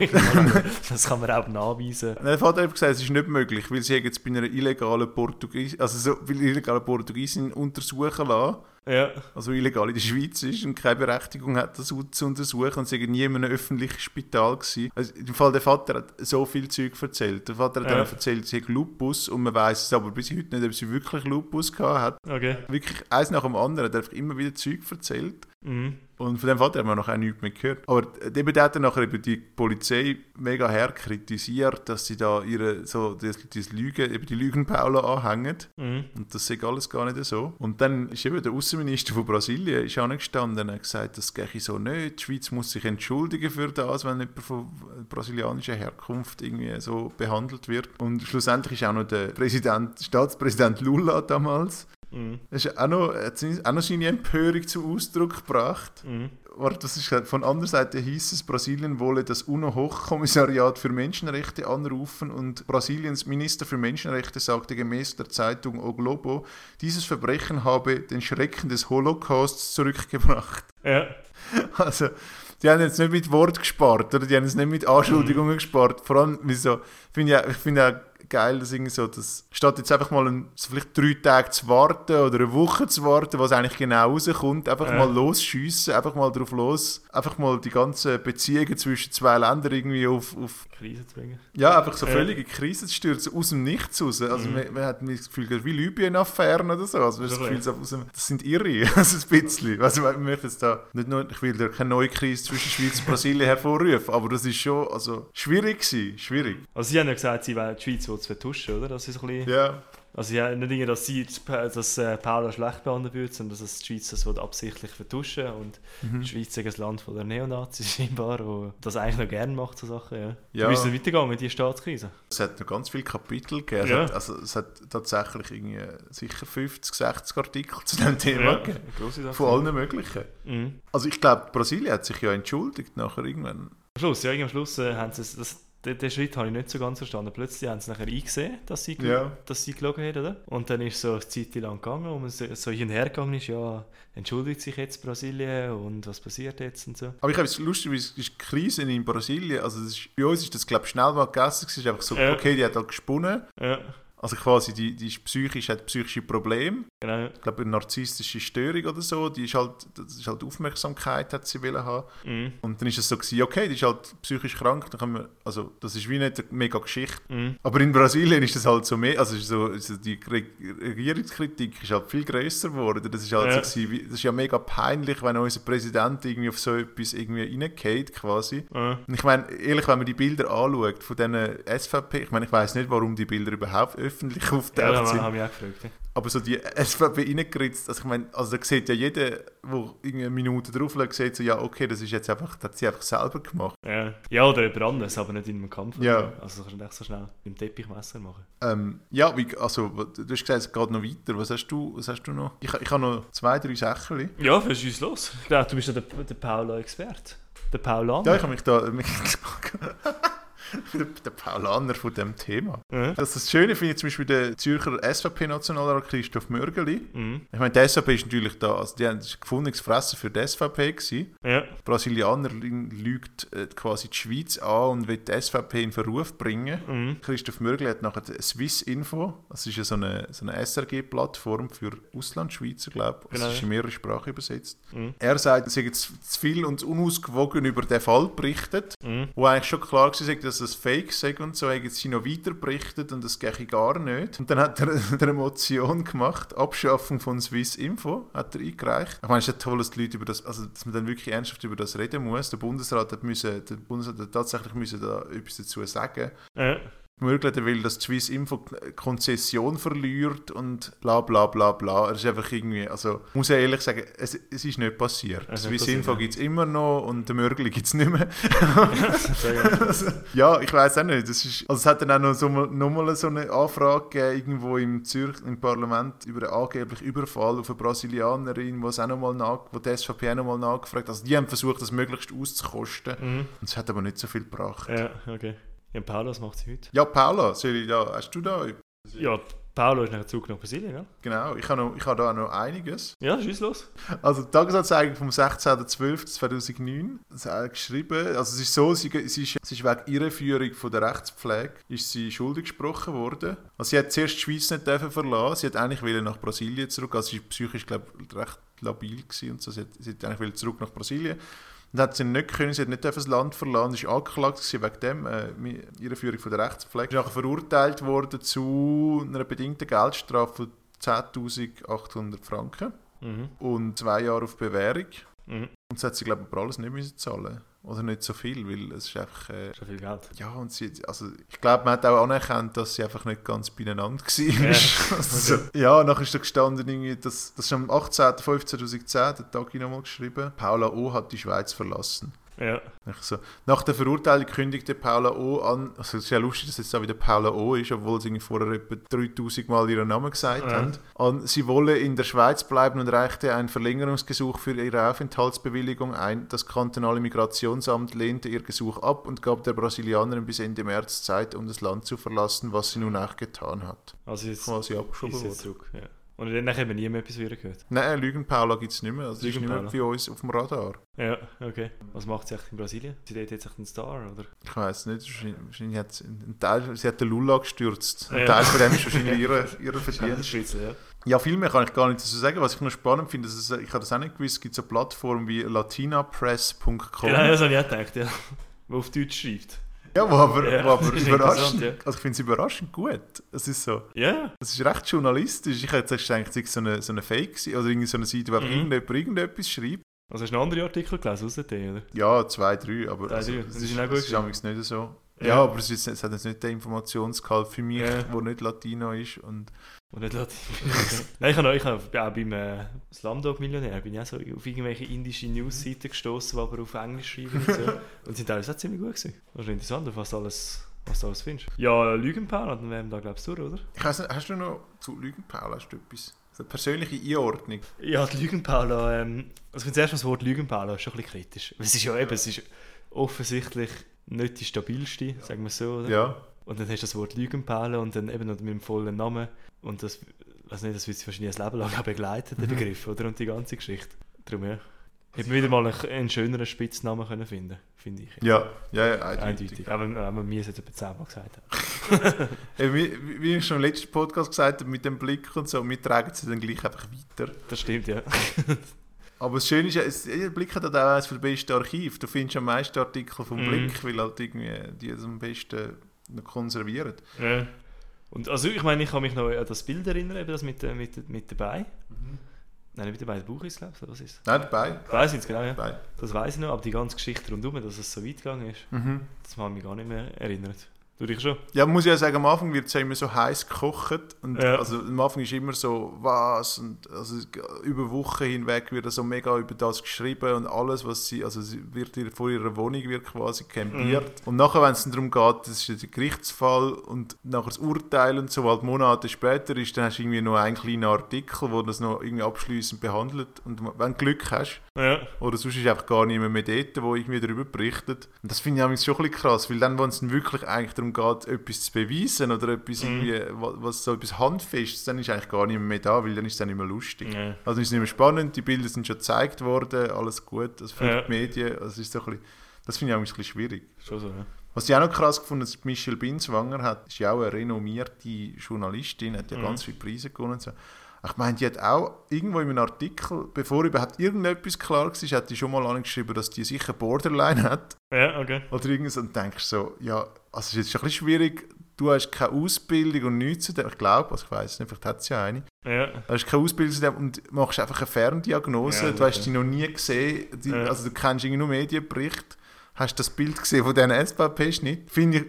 das kann man auch nachweisen. Der Vater hat gesagt, es ist nicht möglich, weil sie jetzt bei einer illegalen Portugies also so, weil illegale Portugiesin untersuchen lassen, Ja, also illegal in der Schweiz ist und keine Berechtigung hat, das zu untersuchen und sie nie in einem öffentlichen Spital gewesen. Also im Fall der Vater hat so viel Zeug erzählt. Der Vater hat Ja. dann erzählt, sie hat Lupus und man weiß es aber bis heute nicht, ob sie wirklich Lupus gehabt hat. okay. Wirklich eins nach dem anderen hat er einfach immer wieder Zeug erzählt. Mhm. Und von dem Vater haben wir noch auch nichts mehr gehört. Aber der hat dann nachher eben die Polizei mega her kritisiert, dass sie da ihre, so, das, das Lügen, eben die Lügenpaula anhängen. Mhm. Und das ist alles gar nicht so. Und dann ist eben der Außenminister von Brasilien ist auch nicht gestanden und hat gesagt, das gehe so nicht. Die Schweiz muss sich entschuldigen für das, wenn jemand von brasilianischer Herkunft irgendwie so behandelt wird. Und schlussendlich ist auch noch der Präsident, Staatspräsident Lula damals, Mhm. das ist auch noch, hat auch noch seine Empörung zum Ausdruck gebracht. Mhm. Warte, das ist, von anderer Seite hieß es, Brasilien wolle das UNO-Hochkommissariat für Menschenrechte anrufen und Brasiliens Minister für Menschenrechte sagte gemäß der Zeitung O Globo, dieses Verbrechen habe den Schrecken des Holocausts zurückgebracht. Ja. Also, die haben jetzt nicht mit Wort gespart, oder? Die haben jetzt nicht mit Anschuldigungen gespart. Vor allem, wieso, finde ja, ich finde ja geil, dass irgendwie so, dass statt jetzt einfach mal ein, so vielleicht drei Tage zu warten oder eine Woche zu warten, was eigentlich genau rauskommt, einfach Ja. mal losschiessen, einfach mal drauf los, einfach mal die ganzen Beziehungen zwischen zwei Ländern irgendwie auf, auf Krise zu bringen. ja, einfach so völlige Krise zu stürzen, aus dem Nichts raus. Also Mhm. man, man hat das Gefühl, wie Libyen-Affären oder so. Also man das? Gefühl, so dem, das sind Irre, also ein bisschen. Also man möchte jetzt da nicht nur, ich will da keine neue Krise zwischen Schweiz und Brasilien hervorrufen, aber das ist schon also, schwierig gewesen, schwierig. Also sie haben ja gesagt, sie wollen die Schweiz vertuschen, oder? Das ist ein bisschen... Ja, Also haben nicht irgendwie, dass, sie, dass äh, Paula schlecht behandelt wird, sondern dass die Schweiz das absichtlich vertuschen und Mhm. die Schweiz ist ein Land von der Neonazis scheinbar, wo das eigentlich noch gerne macht, so Sachen, ja. Ja. Wie ist es weitergegangen, die Staatskrise? es hat noch ganz viele Kapitel gegeben. Ja. Es, hat, also, es hat tatsächlich irgendwie sicher 50, 60 Artikel zu diesem Thema gegeben. grosse Sache. Von allen möglichen. Mhm. Also ich glaube, Brasilien hat sich ja entschuldigt nachher irgendwann. Am Schluss, ja, am Schluss äh, haben sie es, das, den, den Schritt habe ich nicht so ganz verstanden. Plötzlich haben sie nachher eingesehen, dass sie, Ja. dass sie gelogen haben, oder? Und dann ist so eine Zeit lang gegangen, wo man so, hin und her gegangen ist, ja, entschuldigt sich jetzt Brasilien und was passiert jetzt und so. Aber ich habe es lustig, weil es ist Krise in Brasilien, also ist, bei uns ist das glaube ich schnell mal gegessen, es ist einfach so, Ja. okay, die hat halt gesponnen, Ja, Also quasi, die, die ist psychisch, hat psychische Probleme. Genau. Ich glaube, eine narzisstische Störung oder so. Die ist halt, das ist halt Aufmerksamkeit, hat sie wollen haben. Mhm. Und dann ist es so gewesen, okay, die ist halt psychisch krank, dann kann man, also das ist wie nicht eine mega Geschichte. Mhm. Aber in Brasilien ist das halt so mehr, also so, ist so die Re Regierungskritik ist halt viel größer geworden. Das ist halt Ja. so gewesen, wie, das ist ja mega peinlich, wenn unser Präsident irgendwie auf so etwas irgendwie reingeht quasi. Ja. Und ich meine, ehrlich, wenn man die Bilder anschaut von diesen SVP, ich meine, ich weiß nicht, warum die Bilder überhaupt öffentlich Ja, auftaucht das sind, habe ich auch gefragt. ja. aber so die SVP reingeritzt, also ich meine, also da sieht ja jeder, der eine Minute drauf schaut, sieht so, ja okay, das ist jetzt einfach, das hat sie einfach selber gemacht. Ja. ja, oder jemand anderes, aber nicht in einem Kampf. Ja. Also das kannst du nicht so schnell dem Teppichmesser machen. Ähm, ja, wie, also du hast gesagt, es geht noch weiter, was hast du, was hast du noch? Ich, ich habe noch zwei, drei Sachen. Ja, für uns los. Glaube, du bist ja der, der Paula-Experte. Der Paulaner. Ja, ich habe mich da... der, der Paulaner von dem Thema. Ja. Das, das Schöne finde ich zum Beispiel der Zürcher SVP-Nationalrat Christoph Mörgeli. Mhm. Ich meine, die SVP ist natürlich da, also die haben ist gefundenes Fressen für die SVP gewesen. Ja. Brasilianer lügt äh, quasi die Schweiz an und will die SVP in Verruf bringen. Mhm. Christoph Mörgeli hat nachher Swiss Info, das ist ja so eine, so eine SRG-Plattform für Auslandschweizer, glaube ich. Genau. Das ist in mehrere Sprachen übersetzt. Mhm. Er sagt, es sei zu, zu viel und unausgewogen über den Fall berichtet, Mhm. wo eigentlich schon klar war, dass es Fake sei und so, haben sie noch weiter berichtet und das gehe gar nicht. Und dann hat er, hat er eine Motion gemacht, Abschaffung von Swiss Info, hat er eingereicht. Ich meine, es ist ja toll, dass die Leute über das, also dass man dann wirklich ernsthaft über das reden muss. Der Bundesrat hat, müssen, der Bundesrat hat tatsächlich müssen da etwas dazu sagen. Ja. Möglich, er will, dass die Swiss Info Konzession verliert und bla bla bla bla. Es ist einfach irgendwie, also muss ich ehrlich sagen, es, es ist nicht passiert. Ist Swiss Info gibt es immer noch und den Mörgli gibt es nicht mehr. Also, ja, ich weiß auch nicht. Das ist, also es hat dann auch noch, so, mal- noch mal so eine Anfrage gegeben, irgendwo im Zürich im Parlament über einen angeblichen Überfall auf eine Brasilianerin, wo, es auch noch mal nach, wo die SVP auch noch mal nachgefragt Also die haben versucht, das möglichst auszukosten. Mhm. Und es hat aber nicht so viel gebracht. Ja, okay. Ja, Paula, was macht sie heute? Ja, Paula, soll da, hast du da? Ja, Paula ist nachher zurück nach Brasilien, ja? Genau, ich habe, noch, ich habe da auch noch einiges. Ja, schieß los. Also die Tagesanzeige vom 16.12.2009 das hat geschrieben, also es ist so, sie, sie, ist, sie ist wegen Irreführung von der Rechtspflege ist sie schuldig gesprochen worden. Also sie hat zuerst die Schweiz nicht dürfen verlassen, sie hat eigentlich nach Brasilien zurück, also sie war psychisch glaube ich recht labil gewesen und so, sie hat, sie hat eigentlich zurück nach Brasilien. Und hat sie nicht können, sie hat nicht das Land verlassen, sie war angeklagt wegen dem, äh, mi- Irreführung von der Rechtspflege. Sie ist nachher verurteilt worden zu einer bedingten Geldstrafe von 10'800 Franken Mhm. und zwei Jahre auf Bewährung. Mhm. Und das hat sie, glaube ich, aber alles nicht müssen zahlen Oder nicht so viel, weil es ist einfach... Äh, Schon viel Geld. ja, und sie, also ich glaube, man hat auch anerkannt, dass sie einfach nicht ganz beieinander war. Ja, also, ja, nachher ist da gestanden, irgendwie, das, das ist am 18.05.2010, den Tag nochmal geschrieben, Paula O. hat die Schweiz verlassen. Ja. So. Nach der Verurteilung kündigte Paula O. an, also es ist ja lustig, dass jetzt auch wieder Paula O. ist, obwohl sie vorher etwa 3000 Mal ihren Namen gesagt Ja. haben, an, sie wolle in der Schweiz bleiben und reichte ein Verlängerungsgesuch für ihre Aufenthaltsbewilligung ein. Das kantonale Migrationsamt lehnte ihr Gesuch ab und gab der Brasilianerin bis Ende März Zeit, um das Land zu verlassen, was sie nun auch getan hat. Also jetzt Quasi abgeschoben ist sie jetzt zurück. Ja. Und dann haben wir nie mehr etwas wieder gehört. Nein, Lügen Paula gibt es nicht mehr, also sie ist nicht mehr uns auf dem Radar. Ja, okay. Was macht sie eigentlich in Brasilien? Sie dort jetzt echt ein Star, oder? Ich weiß nicht, wahrscheinlich, hat sie, ein Teil, sie hat den Lula gestürzt. Ein Ja. Teil von dem ist wahrscheinlich ihre, ihre Verdienst. Ja. Ja, viel mehr kann ich gar nicht dazu sagen. Was ich noch spannend finde, ist, ich habe das auch nicht gewusst, es gibt so Plattformen wie latinapress.com. Genau, das habe ich auch gedacht, ja. Wo auf Deutsch schreibt. Ja, wo aber, Ja, wo aber das überraschend, ja. also ich finde es überraschend gut. Es ist so, Ja, es ist recht journalistisch. Ich hätte jetzt gedacht, es ist so eine, so eine Fake oder irgendwie so eine Seite, wo Mhm. irgendjemand irgendetwas schreibt. also hast du einen anderen Artikel gelesen aus oder? Ja, zwei, drei, aber Zwei, also, drei. es Das ist, auch gut ist nicht so. Ja, Ja. aber es, ist, es hat jetzt nicht den Informationsgehalt für mich, Ja. der nicht Latino ist. Und Und nicht Latin. Nein, ich habe auch, ich habe auch beim äh, Slumdog-Millionär bin ich auch so auf irgendwelche indische News-Seiten gestoßen, die aber auf Englisch schreiben und so. und sind alles auch ziemlich gut gewesen. Das ist interessant, auf was du alles, was du alles findest. Ja, Lügenpaar, dann wären wir da glaube ich durch, oder? nicht, hast du noch zu Lügen, Paul, hast du etwas? Eine persönliche Einordnung. Ja, die Lügenpaula, ähm, also ich finde zuerst mal das Wort Lügenpaula ist schon ein bisschen kritisch. Es ist ja eben, es ist offensichtlich nicht die stabilste, sagen wir so, oder? Ja. Und dann hast du das Wort Lügenpaula und dann eben noch mit dem vollen Namen und das, weiß nicht, das wird sie wahrscheinlich ein Leben lang auch begleiten, der Begriff, oder? Und die ganze Geschichte. Darum ja. Hätten wir wieder mal einen, einen schöneren Spitznamen können finden finde ich. Ja, ja, ja eindeutig. Eindeutig. Aber, aber mir es jetzt etwa zehnmal gesagt haben. Ey, wie, wie ich schon im letzten Podcast gesagt habe, mit dem Blick und so, wir tragen sie dann gleich einfach weiter. Das stimmt, ja. Aber das Schöne ist, ja, es- der Blick hat auch eines der besten Archiv. Du findest am meisten Artikel vom Mhm. Blick, weil halt irgendwie die am besten noch konservieren. ja. Und also ich meine, ich kann mich noch an das Bild erinnern, eben das mit, mit, mit dabei. Nein, nicht mit dabei, der Buch ist glaube ich, was ist Nein, dabei. Dabei sind genau, ja. dabei. Das weiß ich noch, aber die ganze Geschichte rundherum, dass es so weit gegangen ist, Mhm. das habe ich mich gar nicht mehr erinnert. Du dich schon? Ja, muss ich ja sagen, am Anfang wird es ja immer so heiß gekocht. Und Ja. also am Anfang ist immer so, was? Und also über Wochen hinweg wird so mega über das geschrieben und alles, was sie, also sie wird ihr- vor ihrer Wohnung wird quasi campiert. Mhm. Und nachher, wenn es darum geht, das ist der Gerichtsfall und nachher das Urteil und so, halt Monate später ist, dann hast du irgendwie noch einen kleinen Artikel, wo das noch irgendwie abschließend behandelt. Und wenn du Glück hast, Ja. oder sonst ist einfach gar niemand mehr dort, der irgendwie darüber berichtet. Und das finde ich eigentlich schon ein bisschen krass, weil dann, wenn es wirklich eigentlich darum geht, etwas zu beweisen oder etwas Mhm. irgendwie, wa- was so etwas Handfestes, dann ist eigentlich gar niemand mehr da, weil dann ist es dann nicht mehr lustig. ja. Also es ist nicht mehr spannend, die Bilder sind schon gezeigt worden, alles gut, das für Ja. die Medien, also es ist so ein bisschen, das finde ich eigentlich ein bisschen schwierig. Schon so, ja. Was ich auch noch krass gefunden habe, Michelle Binswanger hat, ist ja auch eine renommierte Journalistin, hat ja Mhm. ganz viele Preise gewonnen. und So. Ich meine, die hat auch irgendwo in einem Artikel, bevor überhaupt irgendetwas klar war, hat die schon mal angeschrieben, dass die sicher Borderline hat. Ja, okay. Oder irgendwas und denkst so, ja, also es ist jetzt ein bisschen schwierig, du hast keine Ausbildung und nichts zu dem. Ich glaube, also ich weiß nicht, vielleicht hat sie ja eine. Ja. Du hast keine Ausbildung zu dem und machst einfach eine Ferndiagnose. Ja, du hast die noch nie gesehen. Die, Ja. Also du kennst irgendwie nur Medienbericht. Hast das Bild gesehen von diesen SVP-Schnitt? Finde ich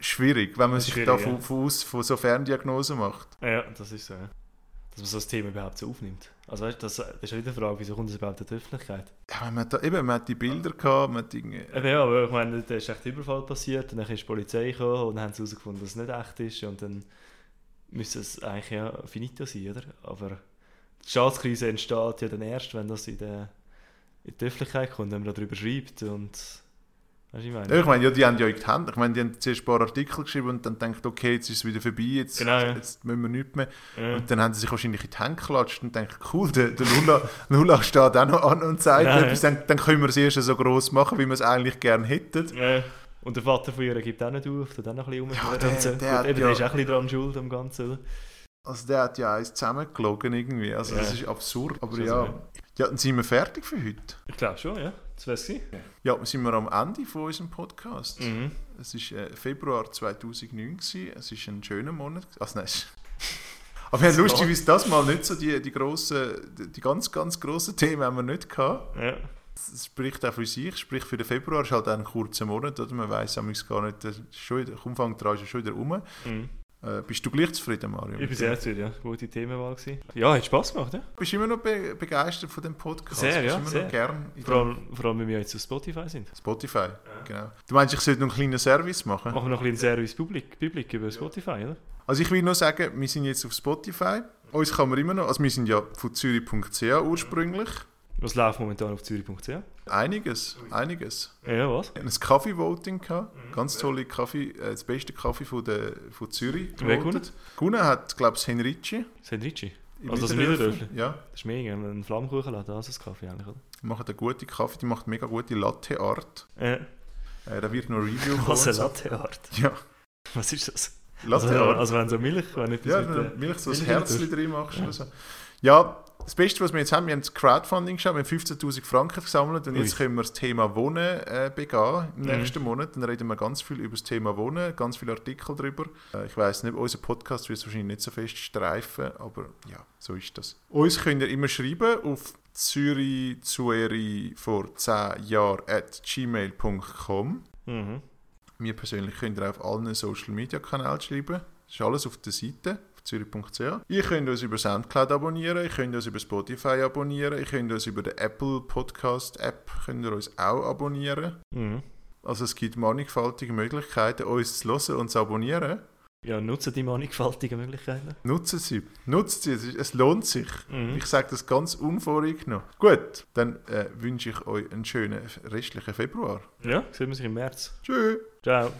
schwierig, wenn man sich da ja. von, von, aus, von so Ferndiagnosen macht. Ja, das ist so. Dass man so das Thema überhaupt so aufnimmt. Also weißt, das, das ist ja wieder die Frage, wieso kommt es überhaupt in die Öffentlichkeit? Ja, man hat, da, eben, man hat die Bilder gehabt, man hat. Eben, ja, aber ich meine, da ist echt ein Überfall passiert, und dann ist die Polizei gekommen und dann haben sie herausgefunden, dass es nicht echt ist und dann müsste es eigentlich ja finito sein, oder? Aber die Staatskrise entsteht ja dann erst, wenn das in, der, in die Öffentlichkeit kommt, wenn man darüber schreibt und... Weißt du, ich meine? Ja, ich meine, ja, die haben ja in die Hände. Ich meine, die haben zuerst ein paar Artikel geschrieben und dann denkt, okay, jetzt ist es wieder vorbei, jetzt, Genau, ja. jetzt müssen wir nichts mehr. Ja. Und dann haben sie sich wahrscheinlich in die Hände geklatscht und denken, cool, der, der Lula, Lula steht auch noch an und sagt Ja, etwas, dann, dann können wir es erst so gross machen, wie wir es eigentlich gerne hätten. Und der Vater von ihr gibt auch nicht auf, tut auch noch ein bisschen Ja, der- der Gut, hat eben, der ist auch ein bisschen dran schuld am Ganzen, oder? Also der hat ja eins zusammengelogen irgendwie, also das ist absurd. Aber ja. ja, dann sind wir fertig für heute. Ich glaube schon, ja. Das wäre es. Ja, sind wir am Ende von unserem Podcast. Mhm. Es war äh, Februar 2009, gewesen. es ist ein schöner Monat. Also nein, aber wir haben lustigerweise das mal nicht so die, die grossen, die, ganz, ganz grossen Themen haben wir nicht gehabt. Ja. Es spricht auch für sich, sprich für den Februar ist halt auch ein kurzer Monat, oder? Man weiß gar nicht, der, schon Umfang dran ist ja schon wieder rum. Mhm. Äh, bist du gleich zufrieden, Mario? Ich bin sehr zufrieden, ja. Gute Themenwahl gewesen. Ja, hat Spass gemacht, ja. Bist du immer noch be begeistert von dem Podcast? Sehr, ja, sehr. noch gern Vor allem, vor allem, wenn wir jetzt auf Spotify sind. Spotify, genau. Du meinst, ich sollte noch einen kleinen Service machen? Machen wir noch ein bisschen Service Public, Public über Spotify, oder? Also ich will nur sagen, wir sind jetzt auf Spotify. Uns kann man immer noch, also wir sind ja von zürich.ch ursprünglich. Was läuft momentan auf zürich.ch? Einiges, einiges. Ja, was? Ein Kaffee-Voting gehabt. Ganz tolle Kaffee, äh, das beste Kaffee von, der, von Zürich. Wer gewotet. Gewonnen hat, glaube ich, Henrici. Sandrici. im Also das Niederdörfli. Ja, Das ist mega, ein Flammkuchenladen, das ist Kaffee eigentlich, oder? die machen einen guten Kaffee, die macht mega gute Latte-Art. Ja. Äh, da wird noch Review. Was eine. Latteart. Ja, Was ist das? Also, Latte-Art. also wenn so Milch, wenn etwas Ja, mit, äh, Milch so ein Herzchen drin machst oder so. Ja, das Beste, was wir jetzt haben, wir haben das Crowdfunding geschaut, wir haben 15'000 Franken gesammelt und Ui. jetzt können wir das Thema Wohnen äh, begehen im Mhm. nächsten Monat. Dann reden wir ganz viel über das Thema Wohnen, ganz viele Artikel darüber. Äh, ich weiß nicht, unser Podcast wird es wahrscheinlich nicht so fest streifen, aber ja, so ist das. Uns könnt ihr immer schreiben auf zürichzueri vor 10 Jahren at gmail.com. Mhm. Mir persönlich könnt ihr auf allen Social Media Kanälen schreiben. Das ist alles auf der Seite zürich.ch. Ihr könnt uns über Soundcloud abonnieren, ihr könnt uns über Spotify abonnieren, ihr könnt uns über die Apple Podcast App könnt ihr uns auch abonnieren. Mhm. Also es gibt mannigfaltige Möglichkeiten, uns zu hören und zu abonnieren. Ja, nutzen die mannigfaltigen Möglichkeiten. Nutzen Sie. Nutzt sie, es, ist- es lohnt sich. Mhm. Ich sage das ganz unvoreingenommen. Gut, dann äh, wünsche ich euch einen schönen restlichen Februar. Ja, sehen wir sich im März. Tschüss. Ciao.